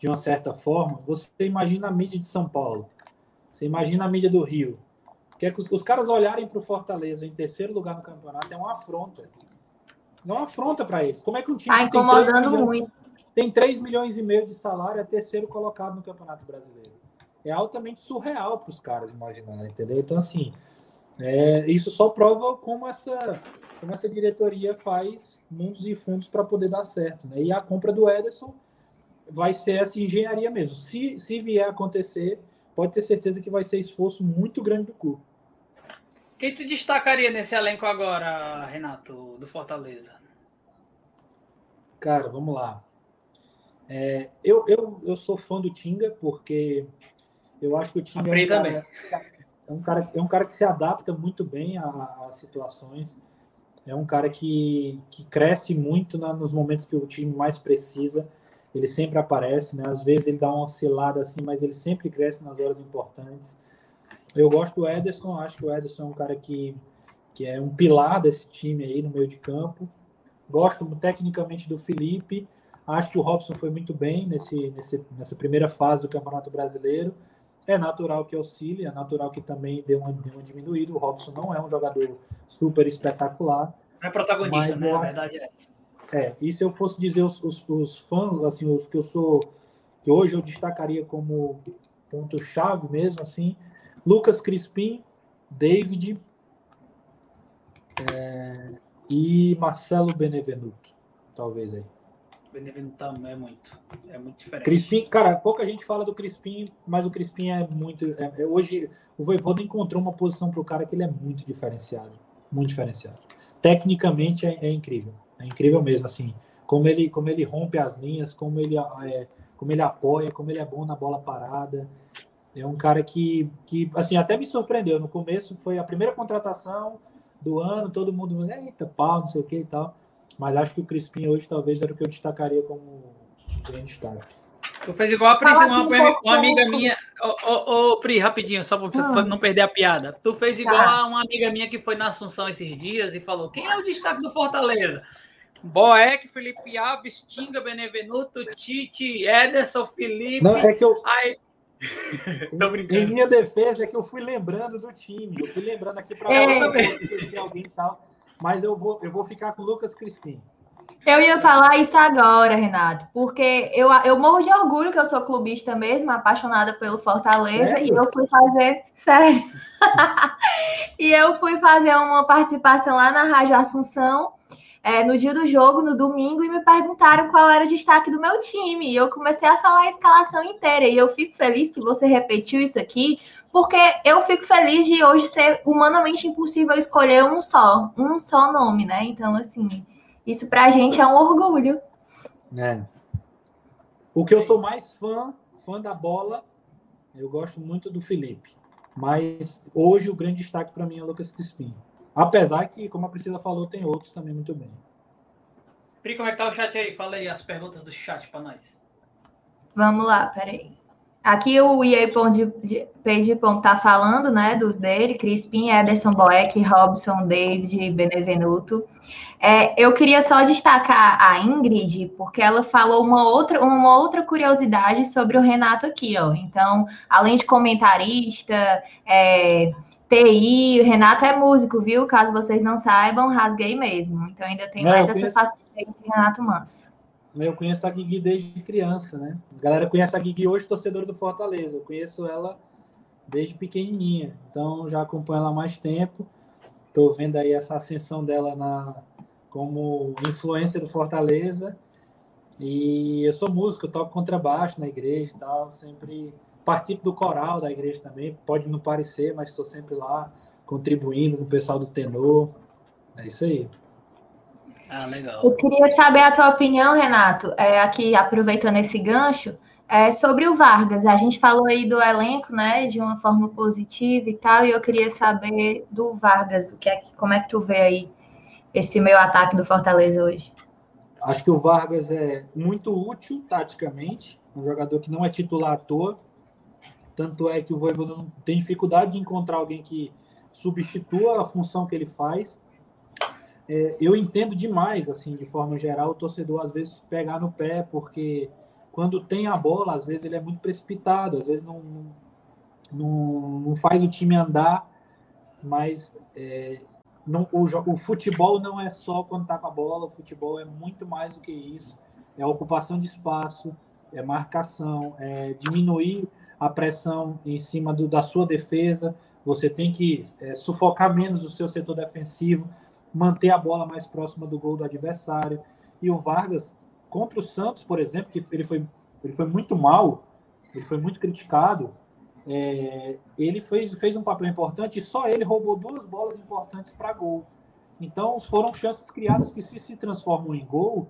de uma certa forma, você imagina a mídia de São Paulo, você imagina a mídia do Rio. Que é que os, os caras olharem para o Fortaleza em terceiro lugar no campeonato é uma afronta. Não é uma afronta para eles. Como é que um time. Está incomodando tem muito. Tem 3 milhões e meio de salário, é terceiro colocado no Campeonato Brasileiro. É altamente surreal para os caras imaginar, entendeu? Então, assim, é, isso só prova como essa como essa diretoria faz mundos e fundos para poder dar certo. Né? E a compra do Ederson vai ser essa engenharia mesmo. Se, se vier a acontecer, pode ter certeza que vai ser esforço muito grande do clube. Quem tu destacaria nesse elenco agora, Renato, do Fortaleza? Cara, vamos lá. É, eu, eu, eu sou fã do Tinga porque eu acho que o Tinga é um, cara, é um, cara, é um cara que se adapta muito bem às situações. É um cara que, que cresce muito na, nos momentos que o time mais precisa. Ele sempre aparece, né? Às vezes ele dá uma oscilada assim, mas ele sempre cresce nas horas importantes. Eu gosto do Ederson, acho que o Ederson é um cara que, que é um pilar desse time aí no meio de campo. Gosto tecnicamente do Felipe. Acho que o Robson foi muito bem nesse, nesse, nessa primeira fase do Campeonato Brasileiro. É natural que auxilie, é natural que também dê uma, dê uma diminuída. O Robson não é um jogador super espetacular. Não é protagonista, né? A verdade é essa. É, e se eu fosse dizer os, os, os, fãs, assim, os que eu sou, que hoje eu destacaria como ponto-chave mesmo, assim, Lucas Crispim, David é, e Marcelo Benevenuto, talvez aí. Benevenuto também é muito, é muito diferente. Crispim, cara, pouca gente fala do Crispim, mas o Crispim é muito. É, é, hoje o Voivoda encontrou uma posição para o cara que ele é muito diferenciado, muito diferenciado. Tecnicamente é, é, incrível, é incrível mesmo, assim, como ele, como ele rompe as linhas, como ele, é, como ele apoia, como ele é bom na bola parada. É um cara que, que, assim, até me surpreendeu. No começo foi a primeira contratação do ano, todo mundo, eita, pau, não sei o que e tal. Mas acho que o Crispim hoje talvez era o que eu destacaria como grande destaque. Tu fez igual a Pri, uma, uma, amiga minha. Ô, oh, oh, Pri, rapidinho, só para ah. não perder a piada. Tu fez igual tá. a uma amiga minha que foi na Assunção esses dias e falou: quem é o destaque do Fortaleza? Boeck, Felipe Alves, Tinga, Benevenuto, Tite, Ederson, Felipe. Não, é que eu. Aí... *laughs* Tô brincando. Em minha defesa é que eu fui lembrando do time. Eu fui lembrando aqui para é. alguém e tal mas eu vou, eu vou ficar com o Lucas Crispim. Eu ia falar isso agora, Renato, porque eu, eu morro de orgulho que eu sou clubista mesmo, apaixonada pelo Fortaleza, sério? e eu fui fazer. Sério. *laughs* e eu fui fazer uma participação lá na Rádio Assunção, é, no dia do jogo, no domingo, e me perguntaram qual era o destaque do meu time. E eu comecei a falar a escalação inteira. E eu fico feliz que você repetiu isso aqui, porque eu fico feliz de hoje ser humanamente impossível escolher um só, um só nome, né? Então, assim, isso pra gente é um orgulho. É. O que eu sou mais fã, fã da bola, eu gosto muito do Felipe. Mas hoje o grande destaque para mim é o Lucas Crispim. Apesar que, como a Priscila falou, tem outros também muito bem. Pri, como é que tá o chat aí? Fala aí as perguntas do chat para nós. Vamos lá, peraí. Aqui o EA Page tá falando, né, dos dele, Crispim, Ederson Boeck, Robson, David e Benevenuto. É, eu queria só destacar a Ingrid, porque ela falou uma outra, uma outra curiosidade sobre o Renato aqui, ó. Então, além de comentarista, é, TI, o Renato é músico, viu? Caso vocês não saibam, rasguei mesmo. Então ainda tem mais essa facilidade de Renato Manso. Eu conheço a Guigui desde criança, né? A galera conhece a Guigui hoje, torcedor do Fortaleza. Eu conheço ela desde pequenininha. Então, já acompanho ela há mais tempo. Estou vendo aí essa ascensão dela na, como influência do Fortaleza. E eu sou músico, eu toco contrabaixo na igreja e tal. Sempre participo do coral da igreja também. Pode não parecer, mas estou sempre lá contribuindo no pessoal do tenor. É isso aí. Ah, legal. Eu queria saber a tua opinião, Renato, é, aqui aproveitando esse gancho, é, sobre o Vargas. A gente falou aí do elenco, né, de uma forma positiva e tal, e eu queria saber do Vargas, o que é, como é que tu vê aí esse meio ataque do Fortaleza hoje? Acho que o Vargas é muito útil taticamente, um jogador que não é titular à toa, tanto é que o Voivoda não tem dificuldade de encontrar alguém que substitua a função que ele faz é, eu entendo demais, assim, de forma geral, o torcedor às vezes pegar no pé, porque quando tem a bola, às vezes ele é muito precipitado, às vezes não, não, não faz o time andar, mas é, não, o, o futebol não é só quando tá com a bola, o futebol é muito mais do que isso. É ocupação de espaço, é marcação, é diminuir a pressão em cima do, da sua defesa, você tem que é, sufocar menos o seu setor defensivo, manter a bola mais próxima do gol do adversário. E o Vargas, contra o Santos, por exemplo, que ele foi, ele foi muito mal, ele foi muito criticado, é, ele fez, fez um papel importante e só ele roubou duas bolas importantes para gol. Então, foram chances criadas que, se se transformam em gol,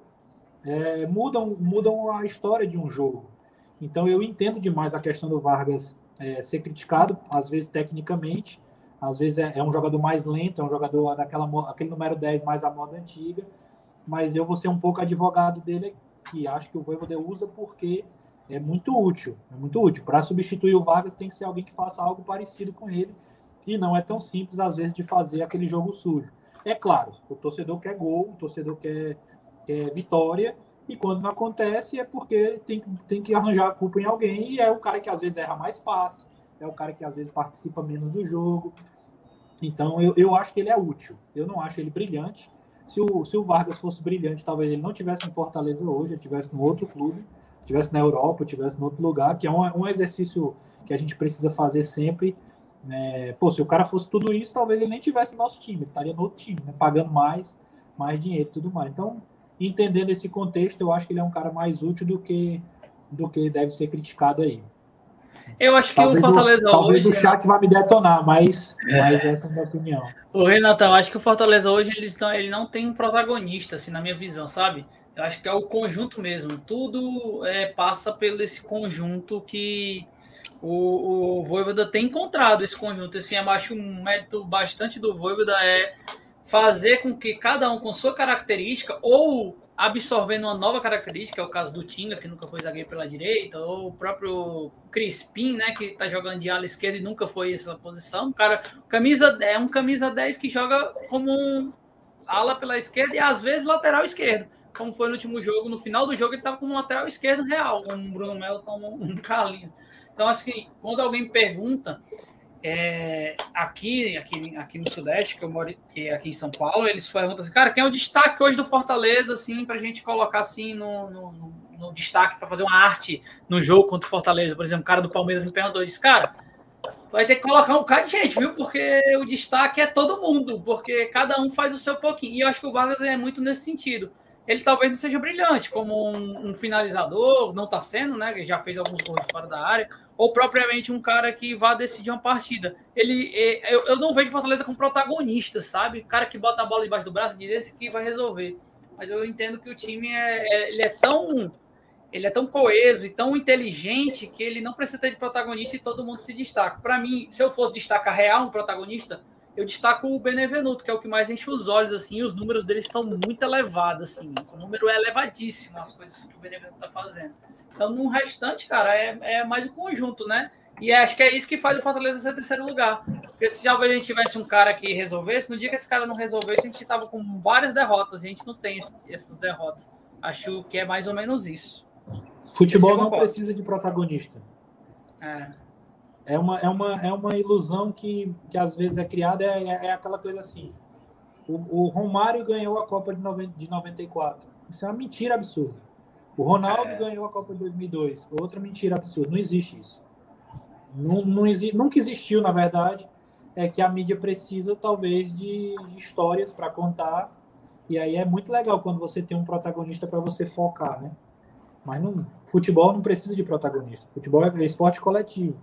é, mudam, mudam a história de um jogo. Então eu entendo demais a questão do Vargas é, ser criticado, às vezes tecnicamente, às vezes é, é, um jogador mais lento, é um jogador daquela aquele número 10 mais a moda antiga, mas eu vou ser um pouco advogado dele, que acho que o Voivoda usa porque é muito útil, é muito útil. Para substituir o Vargas tem que ser alguém que faça algo parecido com ele, e não é tão simples às vezes de fazer aquele jogo sujo. É claro, o torcedor quer gol, o torcedor quer, quer vitória, e quando não acontece é porque tem, tem que arranjar a culpa em alguém, e é o cara que às vezes erra mais fácil, é o cara que às vezes participa menos do jogo. Então eu, eu acho que ele é útil. Eu não acho ele brilhante. Se o, se o Vargas fosse brilhante, talvez ele não tivesse em Fortaleza hoje, ele tivesse no outro clube, tivesse na Europa, tivesse em outro lugar, que é um, um exercício que a gente precisa fazer sempre. É, pô, se o cara fosse tudo isso, talvez ele nem tivesse no nosso time, ele estaria no outro time, né, pagando mais, mais dinheiro e tudo mais. Então, entendendo esse contexto, eu acho que ele é um cara mais útil do que do que deve ser criticado aí. Eu acho que talvez o Fortaleza o, talvez hoje. Talvez o chat vai me detonar, mas, mas essa é a minha opinião. O Renato, eu acho que o Fortaleza hoje ele não, ele não tem um protagonista, assim, na minha visão, sabe? Eu acho que é o conjunto mesmo. Tudo é, passa pelo esse conjunto que o, o Voivoda tem encontrado esse conjunto. Assim, eu acho um mérito bastante do Voivoda é fazer com que cada um com sua característica ou absorvendo uma nova característica, é o caso do Tinga, que nunca foi zagueiro pela direita, ou o próprio Crispim, né, que tá jogando de ala esquerda e nunca foi essa posição. Cara, camisa é um camisa 10 que joga como um ala pela esquerda e às vezes lateral esquerdo. Como foi no último jogo, no final do jogo ele estava como um lateral esquerdo real, um Bruno Melo, um, um *laughs* Carlinhos. Então, assim, quando alguém pergunta é, aqui, aqui, aqui no Sudeste, que eu moro, que é aqui em São Paulo, eles perguntam assim, cara, quem é o destaque hoje do Fortaleza, assim, para a gente colocar assim no, no, no destaque para fazer uma arte no jogo contra o Fortaleza, por exemplo, o cara do Palmeiras me perguntou, disse, cara, vai ter que colocar um cara de gente, viu? Porque o destaque é todo mundo, porque cada um faz o seu pouquinho. E eu acho que o Vargas é muito nesse sentido ele talvez não seja brilhante como um, um finalizador, não está sendo, né? Já fez alguns gols fora da área, ou propriamente um cara que vá decidir uma partida. Ele, é, eu, eu não vejo Fortaleza como protagonista, sabe? Cara que bota a bola debaixo do braço e diz esse que vai resolver. Mas eu entendo que o time é, é, ele é tão ele é tão coeso e tão inteligente que ele não precisa ter de protagonista e todo mundo se destaca. Para mim, se eu fosse destacar real um protagonista, eu destaco o Benevenuto, que é o que mais enche os olhos, assim, e os números dele estão muito elevados, assim. O número é elevadíssimo, as coisas que o Benevenuto está fazendo. Então, no restante, cara, é, é mais o um conjunto, né? E acho que é isso que faz o Fortaleza ser terceiro lugar. Porque se talvez a gente tivesse um cara que resolvesse, no dia que esse cara não resolvesse, a gente tava com várias derrotas, e a gente não tem essas derrotas. Acho que é mais ou menos isso. Futebol não precisa de protagonista. É é uma, é uma, é uma ilusão que, que às vezes é criada, é, é, é aquela coisa assim. O, o, Romário ganhou a Copa de, 90, de 94. Isso é uma mentira absurda. O Ronaldo é. ganhou a Copa de 2002. Outra mentira absurda. Não existe isso. Não, não exi, nunca existiu, na verdade. É que a mídia precisa, talvez, de, de histórias para contar. E aí é muito legal quando você tem um protagonista para você focar, né? Mas não, futebol não precisa de protagonista. Futebol é esporte coletivo.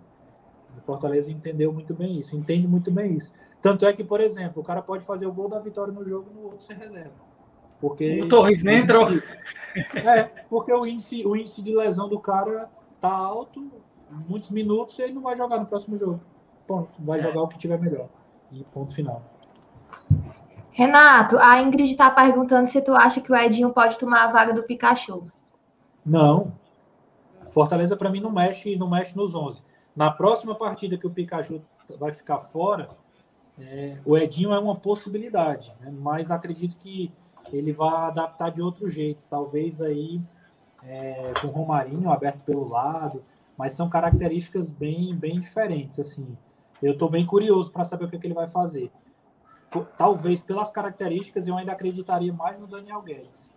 O Fortaleza entendeu muito bem isso, entende muito bem isso. Tanto é que, por exemplo, o cara pode fazer o gol da vitória no jogo no outro sem reserva. Porque o Torres nem entrou. É, porque o índice, o índice de lesão do cara tá alto, muitos minutos, e ele não vai jogar no próximo jogo. Ponto. Vai jogar o que tiver melhor. E ponto final. Renato, a Ingrid está perguntando se tu acha que o Edinho pode tomar a vaga do Pikachu. Não. Fortaleza, para mim, não mexe, não mexe nos 11. Na próxima partida que o Pikachu vai ficar fora, é, o Edinho é uma possibilidade, né? mas acredito que ele vai adaptar de outro jeito, talvez aí é, com o Romarinho aberto pelo lado, mas são características bem, bem diferentes. Assim, eu estou bem curioso para saber o que, é que, ele vai fazer. Talvez pelas características eu ainda acreditaria mais no Daniel Guedes.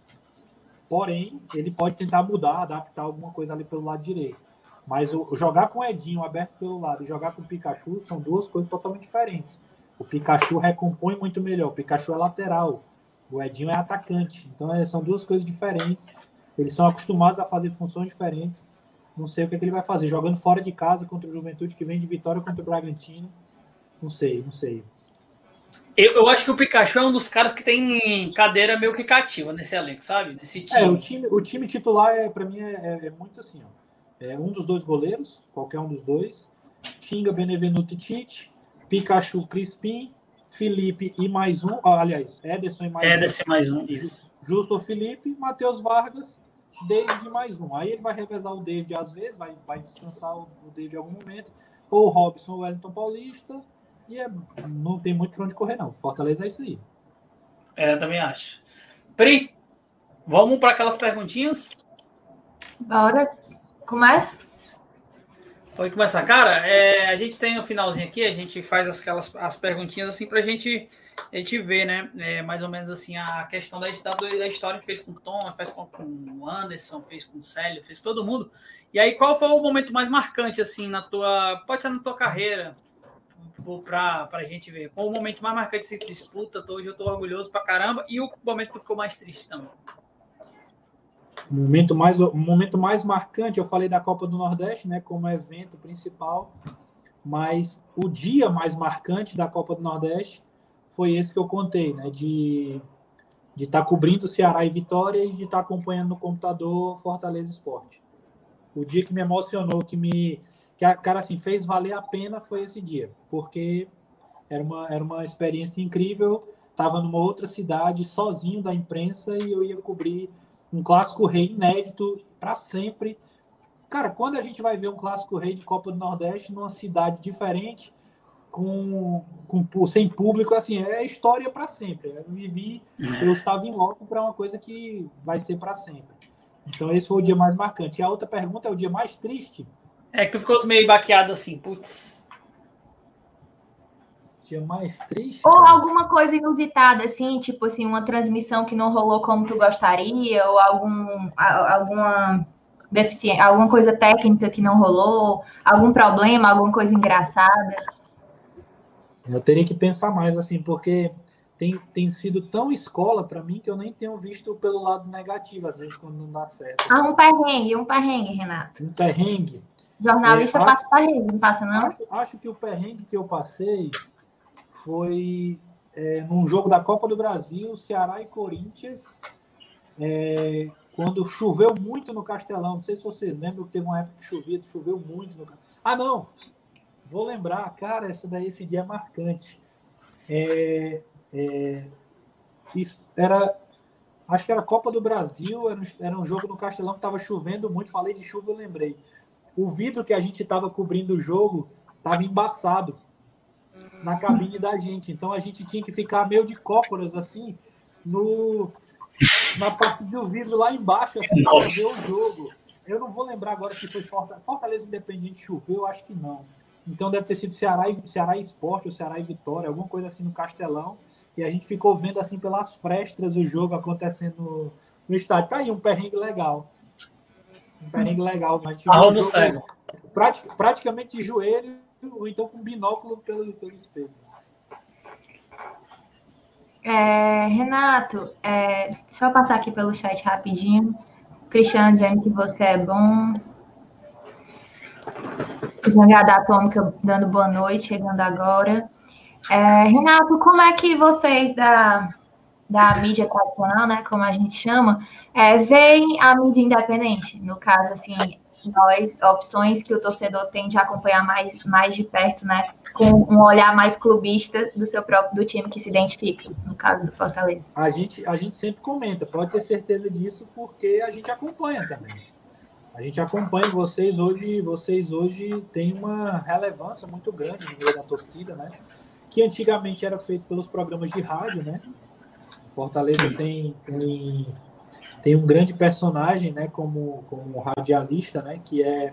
Porém, ele pode tentar mudar, adaptar alguma coisa ali pelo lado direito. Mas o, jogar com o Edinho aberto pelo lado e jogar com o Pikachu são duas coisas totalmente diferentes. O Pikachu recompõe muito melhor. O Pikachu é lateral. O Edinho é atacante. Então é, são duas coisas diferentes. Eles são acostumados a fazer funções diferentes. Não sei o que, é que ele vai fazer. Jogando fora de casa contra o Juventude, que vem de vitória contra o Bragantino. Não sei, não sei. Eu, eu, acho que o Pikachu é um dos caras que tem cadeira meio que cativa nesse elenco, sabe? Nesse time. É, o time, o time titular, é, para mim, é, é, muito assim. Ó. É um dos dois goleiros, qualquer um dos dois. Tinga, Benevenuto e Tite. Pikachu, Crispim. Felipe e mais um. aliás, Ederson e mais Ederson um. mais um, isso. Justo Felipe, Matheus Vargas, David mais um. Aí ele vai revezar o David às vezes, vai, vai descansar o David em algum momento. Ou o Robson, o Wellington Paulista e é, não tem muito para onde correr, não. Fortaleza é isso aí. É, eu também acho. Pri, vamos para aquelas perguntinhas? Bora. Começa? Pode começar. Cara, é, a gente tem no finalzinho aqui, a gente faz aquelas as perguntinhas assim para gente, a gente ver, né? É, mais ou menos assim, a questão da, da, da história que fez com o Tom, fez com, o Anderson, fez com o Célio, fez todo mundo. E aí, qual foi o momento mais marcante, assim, na tua. Pode ser na tua carreira, para a gente ver. Qual o momento mais marcante dessa disputa? Hoje eu estou orgulhoso para caramba. E o momento que tu ficou mais triste também? Momento mais, o momento mais marcante, eu falei da Copa do Nordeste, né, como evento principal, mas o dia mais marcante da Copa do Nordeste foi esse que eu contei, né, de de estar tá cobrindo Ceará e Vitória e de estar tá acompanhando no computador Fortaleza Esporte. O dia que me emocionou, que me que a cara assim fez valer a pena foi esse dia, porque era uma, era uma experiência incrível. Estava numa outra cidade, sozinho da imprensa, e eu ia cobrir um clássico rei inédito para sempre. Cara, quando a gente vai ver um clássico rei de Copa do Nordeste numa cidade diferente, com, com sem público, assim, é história para sempre. Eu vivi, eu estava em loco para uma coisa que vai ser para sempre. Então esse foi o dia mais marcante. E a outra pergunta é o dia mais triste. É que tu ficou meio baqueado assim, putz. Dia mais triste. Ou cara. alguma coisa inusitada, assim, tipo assim, uma transmissão que não rolou como tu gostaria, ou algum, alguma deficiência, alguma coisa técnica que não rolou, algum problema, alguma coisa engraçada. Eu teria que pensar mais, assim, porque tem, tem sido tão escola para mim que eu nem tenho visto pelo lado negativo, às vezes, quando não dá certo. Ah, um perrengue, um perrengue, Renato. Um perrengue. Jornalista é, acho, passa perrengue, não passa, não? Acho, acho, que o perrengue que eu passei foi é, num jogo da Copa do Brasil, Ceará e Corinthians, é, quando choveu muito no Castelão. Não sei se vocês lembram que teve uma época que chovia, choveu muito no Ah, não! Vou lembrar, cara, essa daí, esse dia é marcante. É, é, isso era acho que era Copa do Brasil, era, era um jogo no Castelão que estava chovendo muito. Falei de chuva, eu lembrei o vidro que a gente estava cobrindo o jogo estava embaçado na cabine da gente. Então a gente tinha que ficar meio de cócoras assim no na parte do vidro lá embaixo assim, para ver o jogo. Eu não vou lembrar agora se foi Fortaleza, Fortaleza Independente choveu, acho que não. Então deve ter sido Ceará e, Ceará e Esporte ou Ceará e Vitória, alguma coisa assim no Castelão. E a gente ficou vendo assim pelas frestas o jogo acontecendo no, no estádio. Tá aí um perrengue legal um perrengue legal. Mas Arroz no cego. Pratic, praticamente de joelho ou então com binóculo pelo, pelo espelho. É, Renato, é, só passar aqui pelo chat rapidinho. Cristiano dizendo que você é bom. Jangada Atômica dando boa noite, chegando agora. É, Renato, como é que vocês da, da mídia tradicional, né, como a gente chama, é, veem a mídia independente. No caso, assim, nós, opções que o torcedor tem de acompanhar mais, mais de perto, né, com um olhar mais clubista do seu próprio do time que se identifica, no caso do Fortaleza. A gente, a gente sempre comenta, pode ter certeza disso, porque a gente acompanha também. A gente acompanha vocês hoje, vocês hoje têm uma relevância muito grande no meio da torcida, né? Que antigamente era feito pelos programas de rádio, né? Fortaleza tem, tem, tem um grande personagem, né, como, como radialista, né, que é,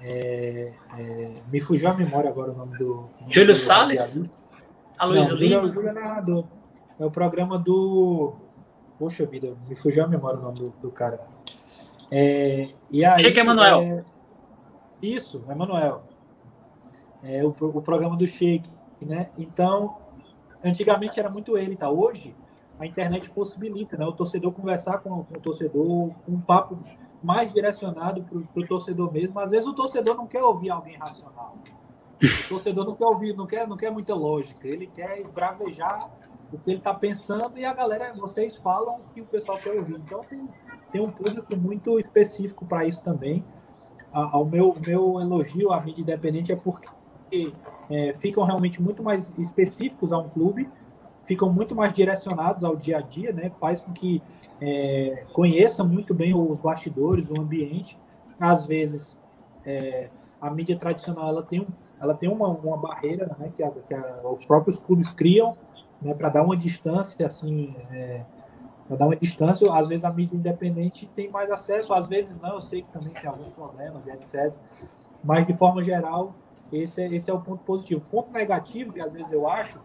é, é me fugiu a memória agora o nome do... Júlio Salles? Aloysio Lima? Júlio é narrador. É o programa do... Poxa vida, me fugiu a memória o nome do, do cara. É, e aí, Chico Emanuel. É, isso, Emanuel. É o, o programa do Sheik, né? Então, antigamente era muito ele, tá? Hoje a internet possibilita né, o torcedor conversar com, o torcedor, um papo mais direcionado para o torcedor mesmo. Às vezes o torcedor não quer ouvir alguém racional. O torcedor não quer ouvir, não quer, não quer muita lógica. Ele quer esbravejar o que ele está pensando e a galera, vocês falam que o pessoal quer ouvir. Então tem, tem um público muito específico para isso também. O meu, meu elogio à mídia independente é porque é, ficam realmente muito mais específicos a um clube, ficam muito mais direcionados ao dia a dia, né? Faz com que é, conheça muito bem os bastidores, o ambiente. Às vezes, é, a mídia tradicional ela tem, ela tem uma, uma barreira né, que, a, que a, os próprios clubes criam né, para dar uma distância, assim, é, para dar uma distância. Às vezes a mídia independente tem mais acesso, às vezes não. Eu sei que também tem alguns problemas, etc. Mas de forma geral, esse é, esse é o ponto positivo. O ponto negativo, que às vezes eu acho,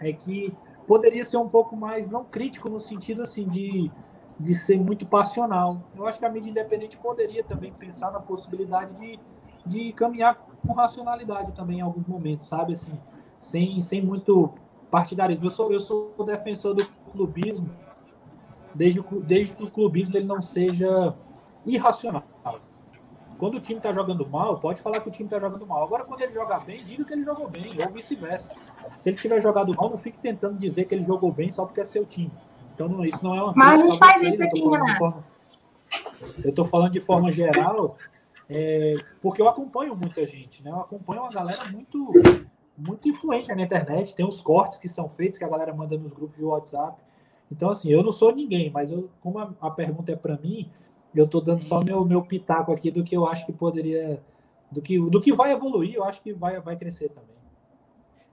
é que poderia ser um pouco mais, não crítico no sentido assim de, de ser muito passional. Eu acho que a mídia independente poderia também pensar na possibilidade de, de caminhar com racionalidade também em alguns momentos, sabe? Assim, sem, sem muito partidarismo. Eu sou, eu sou defensor do clubismo, desde, desde que o clubismo ele não seja irracional. Quando o time está jogando mal, pode falar que o time está jogando mal. Agora, quando ele joga bem, diga que ele jogou bem, ou vice-versa. Se ele tiver jogado mal, não fique tentando dizer que ele jogou bem só porque é seu time. Então, não, isso não é uma Mas gente faz isso aqui, Renato. Eu estou falando de forma geral, é, porque eu acompanho muita gente, né? Eu acompanho uma galera muito muito influente na internet, tem os cortes que são feitos, que a galera manda nos grupos de WhatsApp. Então, assim, eu não sou ninguém, mas eu, como a, a pergunta é para mim, eu estou dando só meu, meu pitaco aqui do que eu acho que poderia. Do que, do que vai evoluir, eu acho que vai, vai crescer também.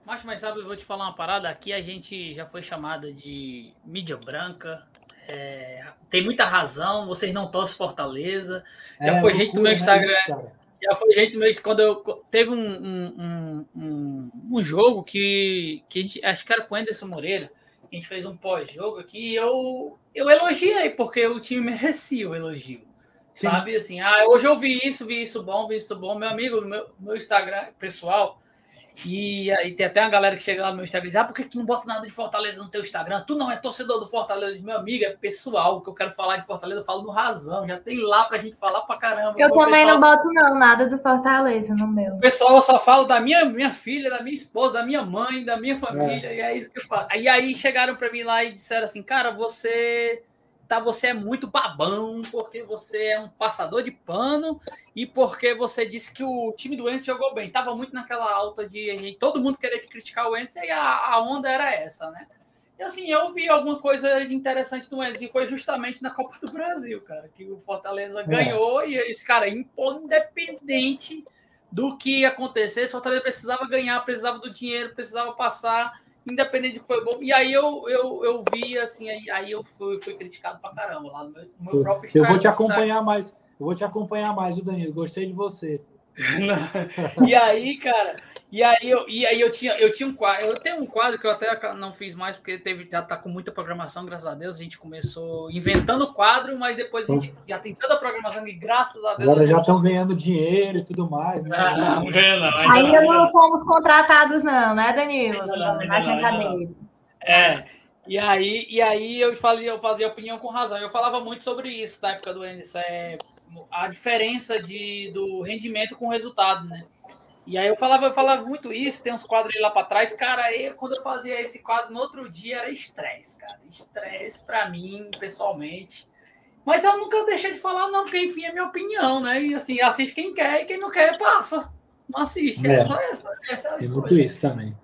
Mas, mas sabe, eu vou te falar uma parada. Aqui a gente já foi chamada de mídia branca. É, tem muita razão, vocês não torcem Fortaleza. Já é, foi gente do meu né, Instagram. Né, já foi gente mesmo quando eu teve um, um, um, um, jogo que, que a gente, acho que era com o Anderson Moreira. A gente fez um pós-jogo aqui e eu, eu elogiei, porque o time *laughs* merecia o elogio. Sim. Sabe assim, ah, hoje eu vi isso, vi isso bom, vi isso bom. Meu amigo, meu, meu Instagram pessoal, e aí tem até uma galera que chega lá no meu Instagram e diz: Ah, por que tu não bota nada de Fortaleza no teu Instagram? Tu não é torcedor do Fortaleza, meu amigo, é pessoal. O que eu quero falar de Fortaleza, eu falo no razão. Já tem lá pra gente falar pra caramba. Eu também pessoal... não boto, não, nada do Fortaleza no meu. Pessoal, eu só falo da minha, minha filha, da minha esposa, da minha mãe, da minha família. É. E é isso que eu falo. E aí chegaram pra mim lá e disseram assim: Cara, você tá, você é muito babão, porque você é um passador de pano e porque você disse que o time do Enzo jogou bem. Tava muito naquela alta de gente, todo mundo querer te criticar o Enzo e a, a, onda era essa, né? E assim, eu vi alguma coisa interessante do Enzo e foi justamente na Copa do Brasil, cara, que o Fortaleza é. ganhou e esse cara, independente do que acontecesse, o Fortaleza precisava ganhar, precisava do dinheiro, precisava passar independente de que foi bom. E aí eu, eu, eu vi, assim, aí, aí eu fui, fui criticado pra caramba lá no meu, no meu próprio Eu vou te acompanhar mais. Eu vou te acompanhar mais, o Danilo. Gostei de você. *laughs* e aí, cara, e aí eu, e aí eu tinha, eu tinha um quadro, eu tenho um quadro que eu até não fiz mais porque teve já tá com muita programação, graças a Deus. A gente começou inventando o quadro, mas depois a gente já tem tanta programação e graças a Deus. Agora já estão ganhando dinheiro e tudo mais, né? Não, não, não, ainda não fomos contratados não, né, Danilo? Não, na jantadeira. É. E aí, e aí eu fazia, eu fazia opinião com razão. Eu falava muito sobre isso na época do Enes, é a diferença de, do rendimento com o resultado, né? E aí eu falava, eu falava muito isso, tem uns quadros lá para trás, cara, aí quando eu fazia esse quadro no outro dia era estresse, cara. Estresse para mim, pessoalmente. Mas eu nunca deixei de falar, não, porque enfim é minha opinião, né? E assim, assiste quem quer e quem não quer, passa. Não assiste. É, é só essa, essa é Tem muito isso também.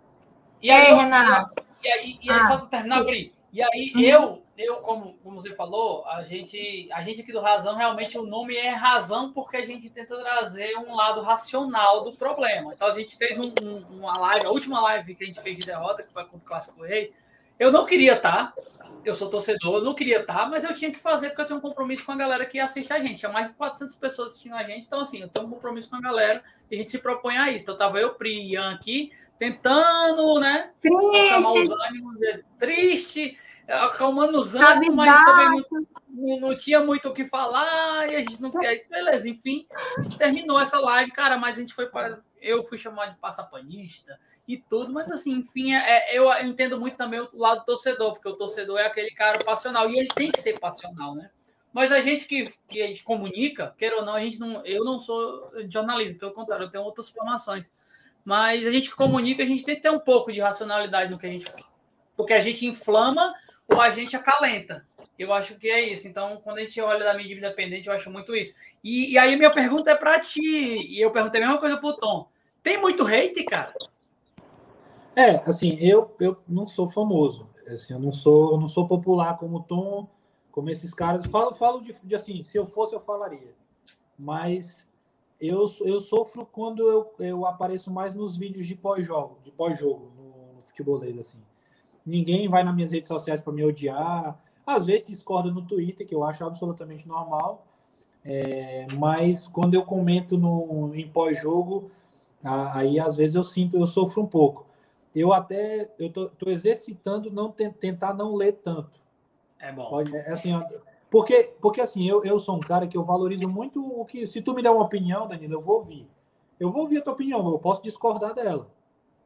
E aí, Ei, Renato. E aí, e aí ah. só terminar, Pri. E aí uhum. eu, eu como, como você falou, a gente, a gente aqui do Razão, realmente o nome é Razão porque a gente tenta trazer um lado racional do problema. Então a gente fez um, um, uma live, a última live que a gente fez de derrota, que foi contra o Clássico Rei. Eu não queria estar, tá, eu sou torcedor, eu não queria estar, tá, mas eu tinha que fazer porque eu tenho um compromisso com a galera que assiste a gente. Tinha mais de 400 pessoas assistindo a gente, então assim, eu tenho um compromisso com a galera e a gente se propõe a isso. Então tava eu, Pri e Ian aqui, tentando, né? Triste. Os ânimos, triste acalmando os ânimos, mas também não, não, tinha muito o que falar, e a gente não quer. Beleza, enfim, a gente terminou essa live, cara, mas a gente foi para. Eu fui chamado de passapanista e tudo, mas assim, enfim, é, é, eu entendo muito também o lado do torcedor, porque o torcedor é aquele cara passional, e ele tem que ser passional, né? Mas a gente que, que a gente comunica, queira ou não, a gente não, eu não sou jornalista, pelo contrário, eu tenho outras formações. mas a gente comunica, a gente tem que ter um pouco de racionalidade no que a gente fala. Porque a gente inflama ou a gente acalenta. Eu acho que é isso. Então, quando a gente olha da mídia independente, eu acho muito isso. E, e aí, minha pergunta é para ti. E eu perguntei a mesma coisa pro Tom. Tem muito hate, cara? É, assim, eu, eu não sou famoso. Assim, eu não sou, eu não sou popular como o Tom, como esses caras. Falo, falo de, de assim, se eu fosse, eu falaria. Mas eu, eu sofro quando eu, eu apareço mais nos vídeos de pós-jogo, de pós-jogo, no, no futebolês, assim. Ninguém vai nas minhas redes sociais para me odiar às vezes discorda no Twitter, que eu acho absolutamente normal. É, mas quando eu comento no, em pós-jogo, aí às vezes eu sinto, eu sofro um pouco. Eu até eu tô, tô exercitando não tentar não ler tanto. É bom. Pode, é assim, porque, porque assim, eu, eu sou um cara que eu valorizo muito o que. Se tu me der uma opinião, Danilo, eu vou ouvir. Eu vou ouvir a tua opinião, eu posso discordar dela.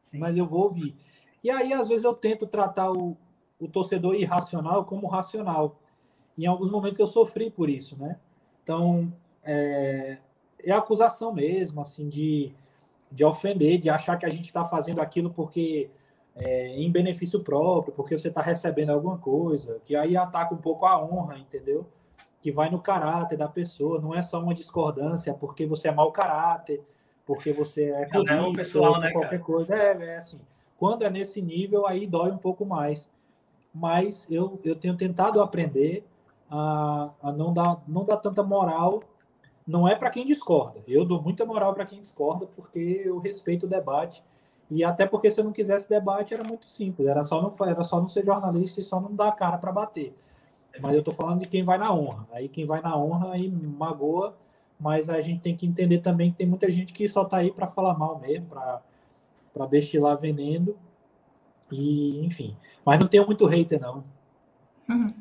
Sim. Mas eu vou ouvir. E aí, às vezes, eu tento tratar o, o torcedor irracional como racional. Em alguns momentos eu sofri por isso, né? Então, é, é acusação mesmo, assim, de, de ofender, de achar que a gente está fazendo aquilo porque é, em benefício próprio, porque você está recebendo alguma coisa, que aí ataca um pouco a honra, entendeu? Que vai no caráter da pessoa, não é só uma discordância porque você é mau caráter, porque você é clubista, é um pessoal, né, qualquer cara? coisa. É, é assim. Quando é nesse nível, aí dói um pouco mais mas eu, eu tenho tentado aprender a, a não, dar, não dar tanta moral. Não é para quem discorda. Eu dou muita moral para quem discorda, porque eu respeito o debate. E até porque se eu não quisesse debate, era muito simples. Era só não, era só não ser jornalista e só não dar a cara para bater. Mas eu estou falando de quem vai na honra. Aí quem vai na honra aí magoa, mas a gente tem que entender também que tem muita gente que só está aí para falar mal mesmo, para destilar veneno e, enfim. Mas não tenho muito hater, não. Uhum.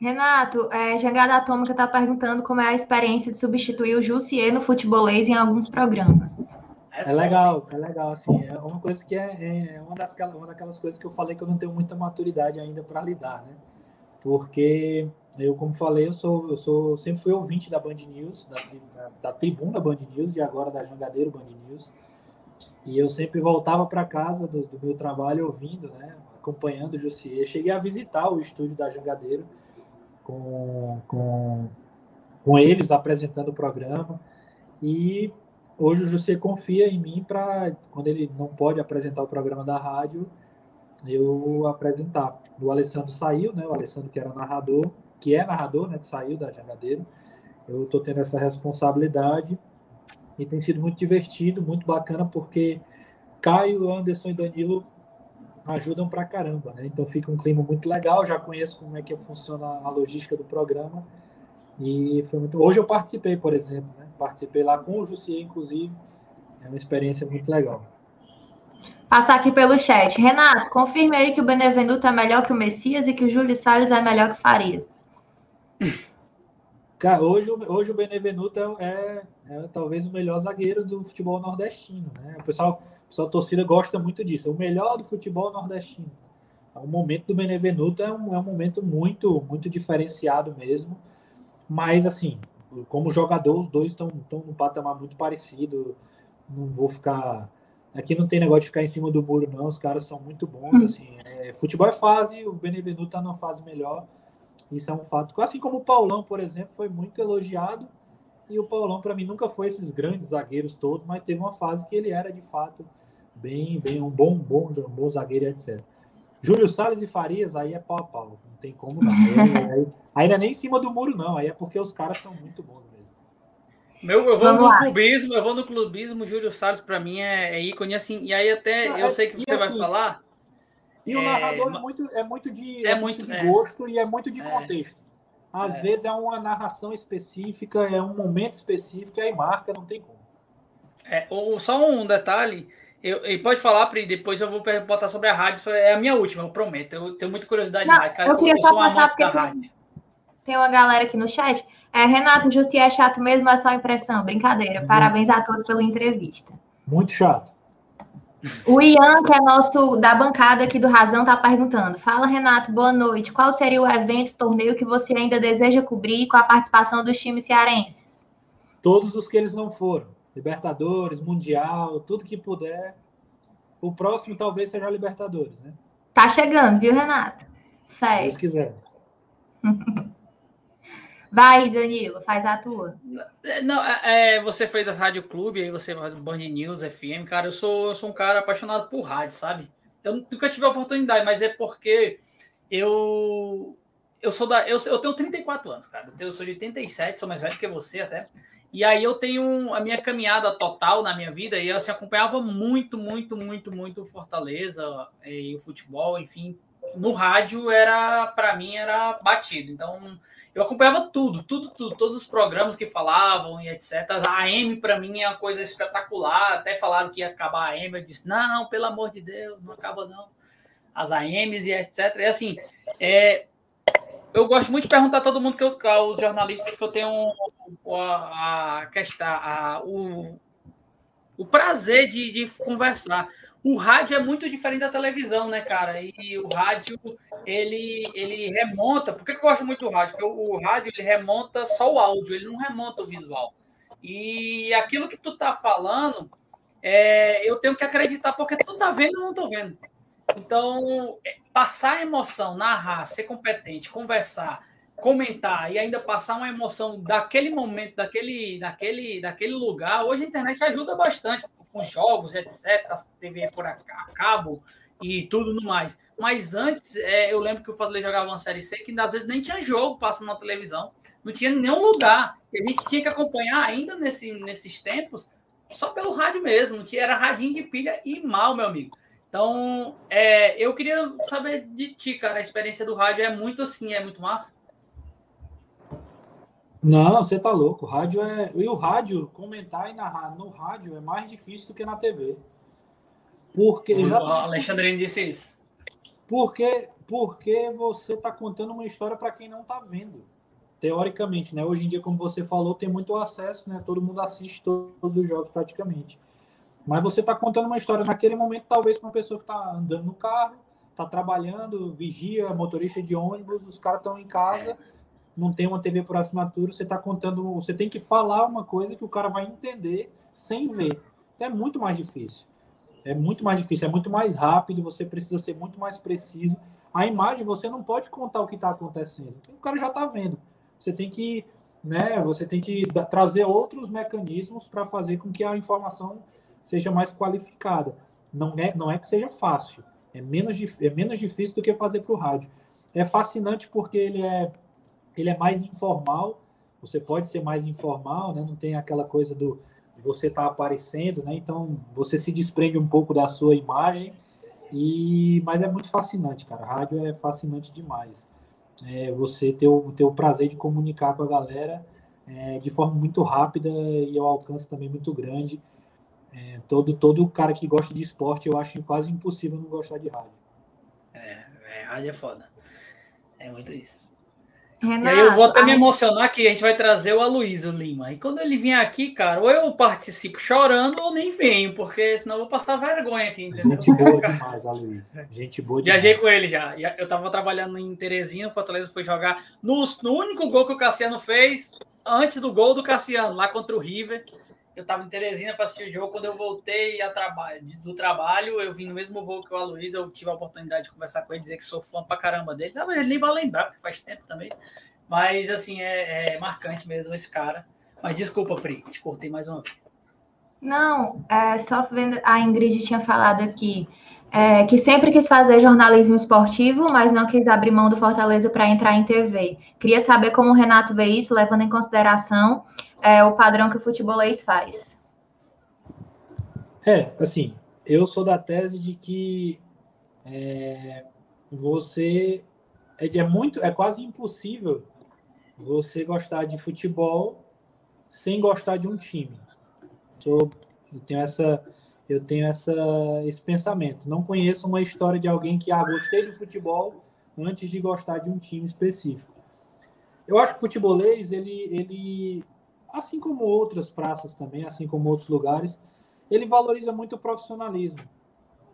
Renato, é, Jangada Atômica está perguntando como é a experiência de substituir o Jussier no futebolês em alguns programas. É legal, é legal, assim, é uma coisa que é, é uma, das, uma daquelas coisas que eu falei que eu não tenho muita maturidade ainda para lidar, né? Porque eu, como falei, eu sou, eu sou, sempre fui ouvinte da Band News, da, da, da tribuna Band News e agora da Jangadeiro Band News. E eu sempre voltava para casa do, do, meu trabalho ouvindo, né, acompanhando o Jussier. Cheguei a visitar o estúdio da Jangadeiro com, com, com eles apresentando o programa. E hoje o Jussier confia em mim para, quando ele não pode apresentar o programa da rádio, eu apresentar. O Alessandro saiu, né? O Alessandro que era narrador, que é narrador, né? Saiu da Jangadeiro. Eu estou tendo essa responsabilidade e tem sido muito divertido, muito bacana, porque Caio, Anderson e Danilo ajudam pra caramba, né? Então fica um clima muito legal, já conheço como é que funciona a logística do programa. E foi muito. Hoje eu participei, por exemplo, né? Participei lá com o Jussier, inclusive. É uma experiência muito legal. Passar aqui pelo chat. Renato, confirme aí que o Benevenuto é melhor que o Messias e que o Júlio Salles é melhor que Farias. Cara, hoje, hoje o Benevenuto é, é, é, talvez o melhor zagueiro do futebol nordestino, né? O pessoal, o pessoal torcida gosta muito disso. É o melhor do futebol nordestino. O momento do Benevenuto é um, é um momento muito, muito diferenciado mesmo. Mas, assim, como jogador, os dois estão num patamar muito parecido. Não vou ficar. Aqui não tem negócio de ficar em cima do muro, não. Os caras são muito bons. Hum. Assim, é, futebol é fase, o Benevenuto está numa fase melhor. Isso é um fato. Assim como o Paulão, por exemplo, foi muito elogiado. E o Paulão, para mim, nunca foi esses grandes zagueiros todos, mas teve uma fase que ele era, de fato, bem, bem um bom, bom, bom zagueiro, etc. Júlio Salles e Farias, aí é pau a pau. Não tem como não. *laughs* Aí, aí, aí não é nem em cima do muro, não. Aí é porque os caras são muito bons mesmo. Meu, eu vou Vamos no lá. clubismo, eu vou no clubismo, Júlio Salles para mim é, é, ícone assim. E aí até eu é, sei que você assim, vai falar, e o é, narrador é muito, é muito de, é, é muito de é. gosto e é muito de contexto. Às vezes é uma narração específica, é um momento específico, e aí marca, não tem como. É, ou, só um detalhe, eu, e pode falar, Pri, depois eu vou botar sobre a rádio, é a minha última, eu prometo. Eu tenho muita curiosidade não, rádio, cara, eu queria eu só passar porque tem, tem uma galera aqui no chat. É, Renato, Jussi é chato mesmo, é só impressão, brincadeira. Parabéns a todos pela entrevista. Muito chato. O Ian, que é nosso da bancada aqui do Razão, está perguntando. Fala, Renato, boa noite. Qual seria o evento, torneio que você ainda deseja cobrir com a participação dos times cearenses? Todos os que eles não foram. Libertadores, Mundial, tudo que puder. O próximo talvez seja a Libertadores, né? Tá chegando, viu, Renato? Fé. Se Deus quiser. *laughs* Vai, Danilo, faz a tua. Não, é, é você fez da Rádio Clube, aí você Band News, FM, cara, eu sou, eu sou um cara apaixonado por rádio, sabe? Eu nunca tive a oportunidade, mas é porque eu eu sou da eu, eu tenho 34 anos, cara. Eu sou de 87, sou mais velho que você até. E aí eu tenho a minha caminhada total na minha vida e eu assim, acompanhava muito, muito, muito, muito Fortaleza e o futebol, enfim, no rádio era para mim era batido. Então eu acompanhava tudo, tudo, tudo, todos os programas que falavam e etc. A AM para mim é uma coisa espetacular. Até falaram que ia acabar a AM, eu disse não, pelo amor de Deus, não acaba não. As AMs e etc. E assim, é, eu gosto muito de perguntar a todo mundo que eu, os jornalistas que eu tenho a, a questão, a, o, o prazer de, de conversar o rádio é muito diferente da televisão, né, cara? E o rádio, ele, ele remonta. Por que eu gosto muito do rádio? Porque o, rádio ele remonta só o áudio, ele não remonta o visual. E aquilo que tu tá falando, é, eu tenho que acreditar, porque tu tá vendo e não tô vendo. Então, é, passar emoção, narrar, ser competente, conversar, comentar e ainda passar uma emoção daquele momento, daquele, daquele, daquele lugar, hoje a internet ajuda bastante com jogos, etc., TV por cabo e tudo no mais. Mas antes, é, eu lembro que o Fortaleza jogava uma Série C que às vezes nem tinha jogo passando na televisão, não tinha nenhum lugar. E a gente tinha que acompanhar ainda nesse, nesses tempos só pelo rádio mesmo, tinha, era radinho de pilha e mal, meu amigo. Então, é, eu queria saber de ti, cara, a experiência do rádio é muito assim, é muito massa? Não, você tá louco. O rádio é. E o rádio, comentar e narrar no rádio é mais difícil do que na TV. Porque. O Alexandre disse isso. Porque, porque você tá contando uma história para quem não tá vendo. Teoricamente, né? Hoje em dia, como você falou, tem muito acesso, né? Todo mundo assiste todos os jogos praticamente. Mas você está contando uma história naquele momento, talvez para uma pessoa que está andando no carro, está trabalhando, vigia, motorista de ônibus, os caras estão em casa não tem uma TV por assinatura, você está contando, você tem que falar uma coisa que o cara vai entender sem ver. Então é muito mais difícil. É muito mais difícil, é muito mais rápido, você precisa ser muito mais preciso. A imagem você não pode contar o que está acontecendo. O cara já está vendo. Você tem que, né, você tem que trazer outros mecanismos para fazer com que a informação seja mais qualificada. Não é, não é que seja fácil. É menos, é menos difícil do que fazer para o rádio. É fascinante porque ele é ele é mais informal, você pode ser mais informal, né? não tem aquela coisa do você estar tá aparecendo, né? então você se desprende um pouco da sua imagem, e mas é muito fascinante, cara. Rádio é fascinante demais. É, você ter o, ter o prazer de comunicar com a galera é, de forma muito rápida e ao alcance também muito grande. É, todo, todo cara que gosta de esporte, eu acho quase impossível não gostar de rádio. É, é rádio é foda. É muito isso. Renato, e aí eu vou até me emocionar que a gente vai trazer o Aloysio Lima. E quando ele vier aqui, cara, ou eu participo chorando ou nem venho, porque senão eu vou passar vergonha aqui, entendeu? Gente boa demais, Aloysio. Gente boa demais. Viajei com ele já. Eu tava trabalhando em Teresina, o Fortaleza foi jogar no, no único gol que o Cassiano fez, antes do gol do Cassiano, lá contra o River. Eu estava em Teresina para assistir o jogo. Quando eu voltei traba do trabalho, eu vim no mesmo voo que o Aloysio. Eu tive a oportunidade de conversar com ele, dizer que sou fã pra caramba dele. Mas ele nem vai lembrar, porque faz tempo também. Mas, assim, é, é marcante mesmo esse cara. Mas desculpa, Pri, te cortei mais uma vez. Não, é, só vendo. A Ingrid tinha falado aqui é, que sempre quis fazer jornalismo esportivo, mas não quis abrir mão do Fortaleza para entrar em TV. Queria saber como o Renato vê isso, levando em consideração é, o padrão que o futebolês faz. É, assim, eu sou da tese de que é, você é, é, muito, é quase impossível você gostar de futebol sem gostar de um time. Sou, eu tenho essa eu tenho essa, esse pensamento. Não conheço uma história de alguém que ah, gostei do futebol antes de gostar de um time específico. Eu acho que o futebolês, ele, ele, assim como outras praças também, assim como outros lugares, ele valoriza muito o profissionalismo.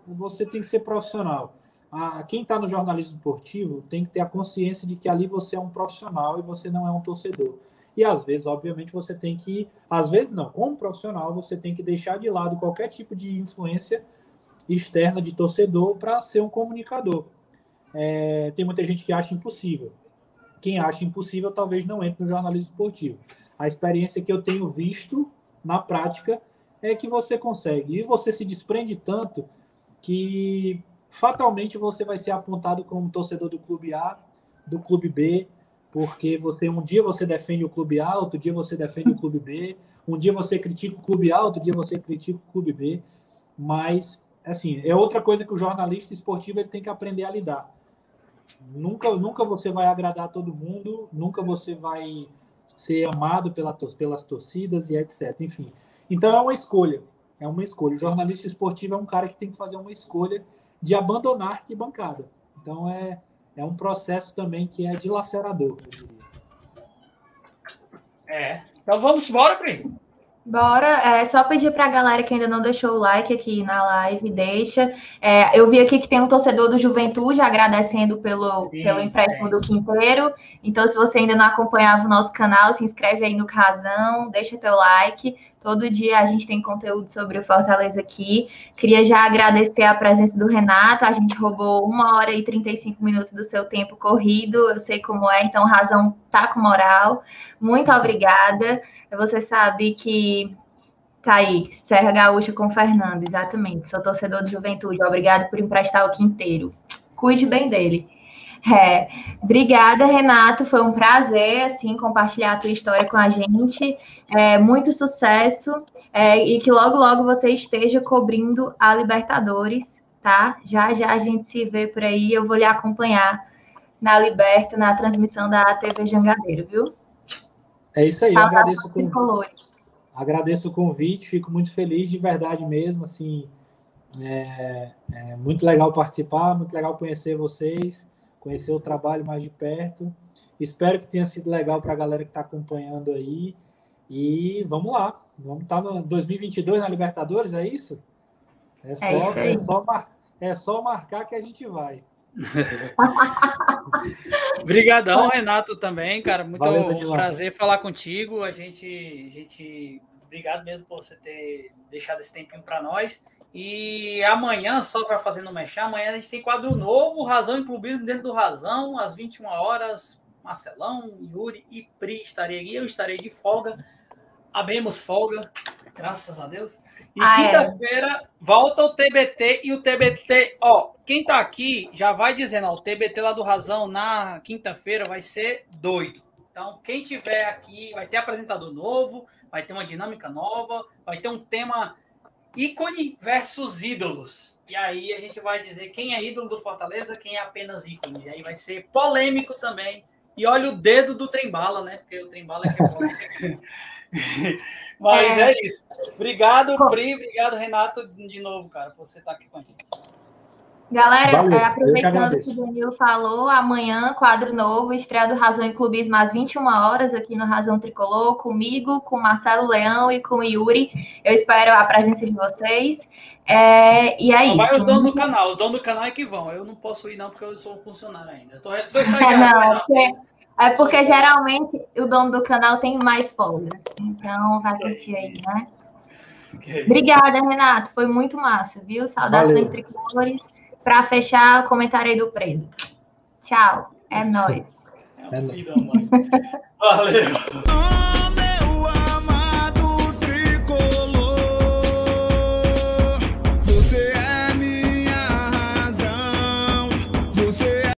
Você tem que ser profissional. Ah, quem está no jornalismo esportivo tem que ter a consciência de que ali você é um profissional e você não é um torcedor. E às vezes, obviamente, você tem que, às vezes não, como profissional, você tem que deixar de lado qualquer tipo de influência externa de torcedor para ser um comunicador. É, tem muita gente que acha impossível. Quem acha impossível talvez não entre no jornalismo esportivo. A experiência que eu tenho visto na prática é que você consegue. E você se desprende tanto que fatalmente você vai ser apontado como torcedor do clube A, do clube B, porque você um dia você defende o clube A, outro dia você defende o clube B, um dia você critica o clube A, outro dia você critica o clube B, mas assim, é outra coisa que o jornalista esportivo ele tem que aprender a lidar. Nunca, nunca você vai agradar todo mundo, nunca você vai ser amado pela, pelas torcidas e etc. Enfim, então é uma escolha, é uma escolha. O jornalista esportivo é um cara que tem que fazer uma escolha de abandonar a arquibancada. Então é, é um processo também que é dilacerador, eu diria. É. Então vamos embora, Pri. Bora, é só pedir para a galera que ainda não deixou o like aqui na live, deixa. É, eu vi aqui que tem um torcedor do Juventude agradecendo pelo, Sim, pelo empréstimo é. do Quinteiro. Então, se você ainda não acompanhava o nosso canal, se inscreve aí no Casão, deixa teu like. Todo dia a gente tem conteúdo sobre o Fortaleza aqui. Queria já agradecer a presença do Renato. A gente roubou uma hora e 35 minutos do seu tempo corrido. Eu sei como é, então razão tá com moral. Muito obrigada. Você sabe que tá aí, Serra Gaúcha com Fernando, exatamente. Sou torcedor do Juventude. Obrigado por emprestar o quinteiro. Cuide bem dele. É, obrigada, Renato. Foi um prazer assim compartilhar a tua história com a gente. É, muito sucesso é, e que logo, logo você esteja cobrindo a Libertadores, tá? Já já a gente se vê por aí. Eu vou lhe acompanhar na Liberta, na transmissão da TV Jangadeiro, viu? É isso aí. Eu agradeço, o agradeço o convite. Fico muito feliz de verdade mesmo. Assim, é, é muito legal participar, muito legal conhecer vocês conhecer o trabalho mais de perto. Espero que tenha sido legal para a galera que está acompanhando aí. E vamos lá. Vamos estar tá no 2022 na Libertadores, é isso? É, é só, é, é só, mar, é só marcar que a gente vai. Obrigadão, Renato, também, cara. Muito Valeu, prazer falar contigo. A gente, a gente, obrigado mesmo por você ter deixado esse tempinho para nós. E amanhã, só para fazendo mexer, amanhã a gente tem quadro novo, Razão e Clubismo dentro do Razão, às 21 horas. Marcelão, Yuri e Pri estarei aqui. Eu estarei de folga. Abemos folga, graças a Deus. E ah, é. quinta-feira é. volta o TBT e o TBT, ó, quem tá aqui já vai dizendo, ó, o TBT lá do Razão na quinta-feira vai ser doido. Então, quem tiver aqui vai ter apresentador novo, vai ter uma dinâmica nova, vai ter um tema ícone versus ídolos. E aí a gente vai dizer quem é ídolo do Fortaleza, quem é apenas ícone. E aí vai ser polêmico também. E olha o dedo do Trembala, né? Porque o Trembala é que é *laughs* *laughs* Mas é. é. isso. Obrigado, Pri. Obrigado, Renato, de novo, cara, por você estar aqui com a gente. Galera, Valeu, é, aproveitando que, que o Danilo falou, amanhã, quadro novo, estreia do Razão e Clubismo às 21 horas aqui no Razão Tricolor, comigo, com Marcelo Leão e com o Yuri. Eu espero a presença de vocês. É, e é não, isso. Vai os donos do canal, os donos do canal é que vão. Eu não posso ir, não, porque eu sou um funcionário ainda. *laughs* Estou, não, porque, é porque geralmente o dono do canal tem mais folgas. Então vai curtir aí, né? Obrigada, Renato. Foi muito massa, viu? Saudades dos tricolores para fechar, o comentário aí do Predo. Tchau. É *laughs* nóis. É, é nóis. Valeu. *laughs*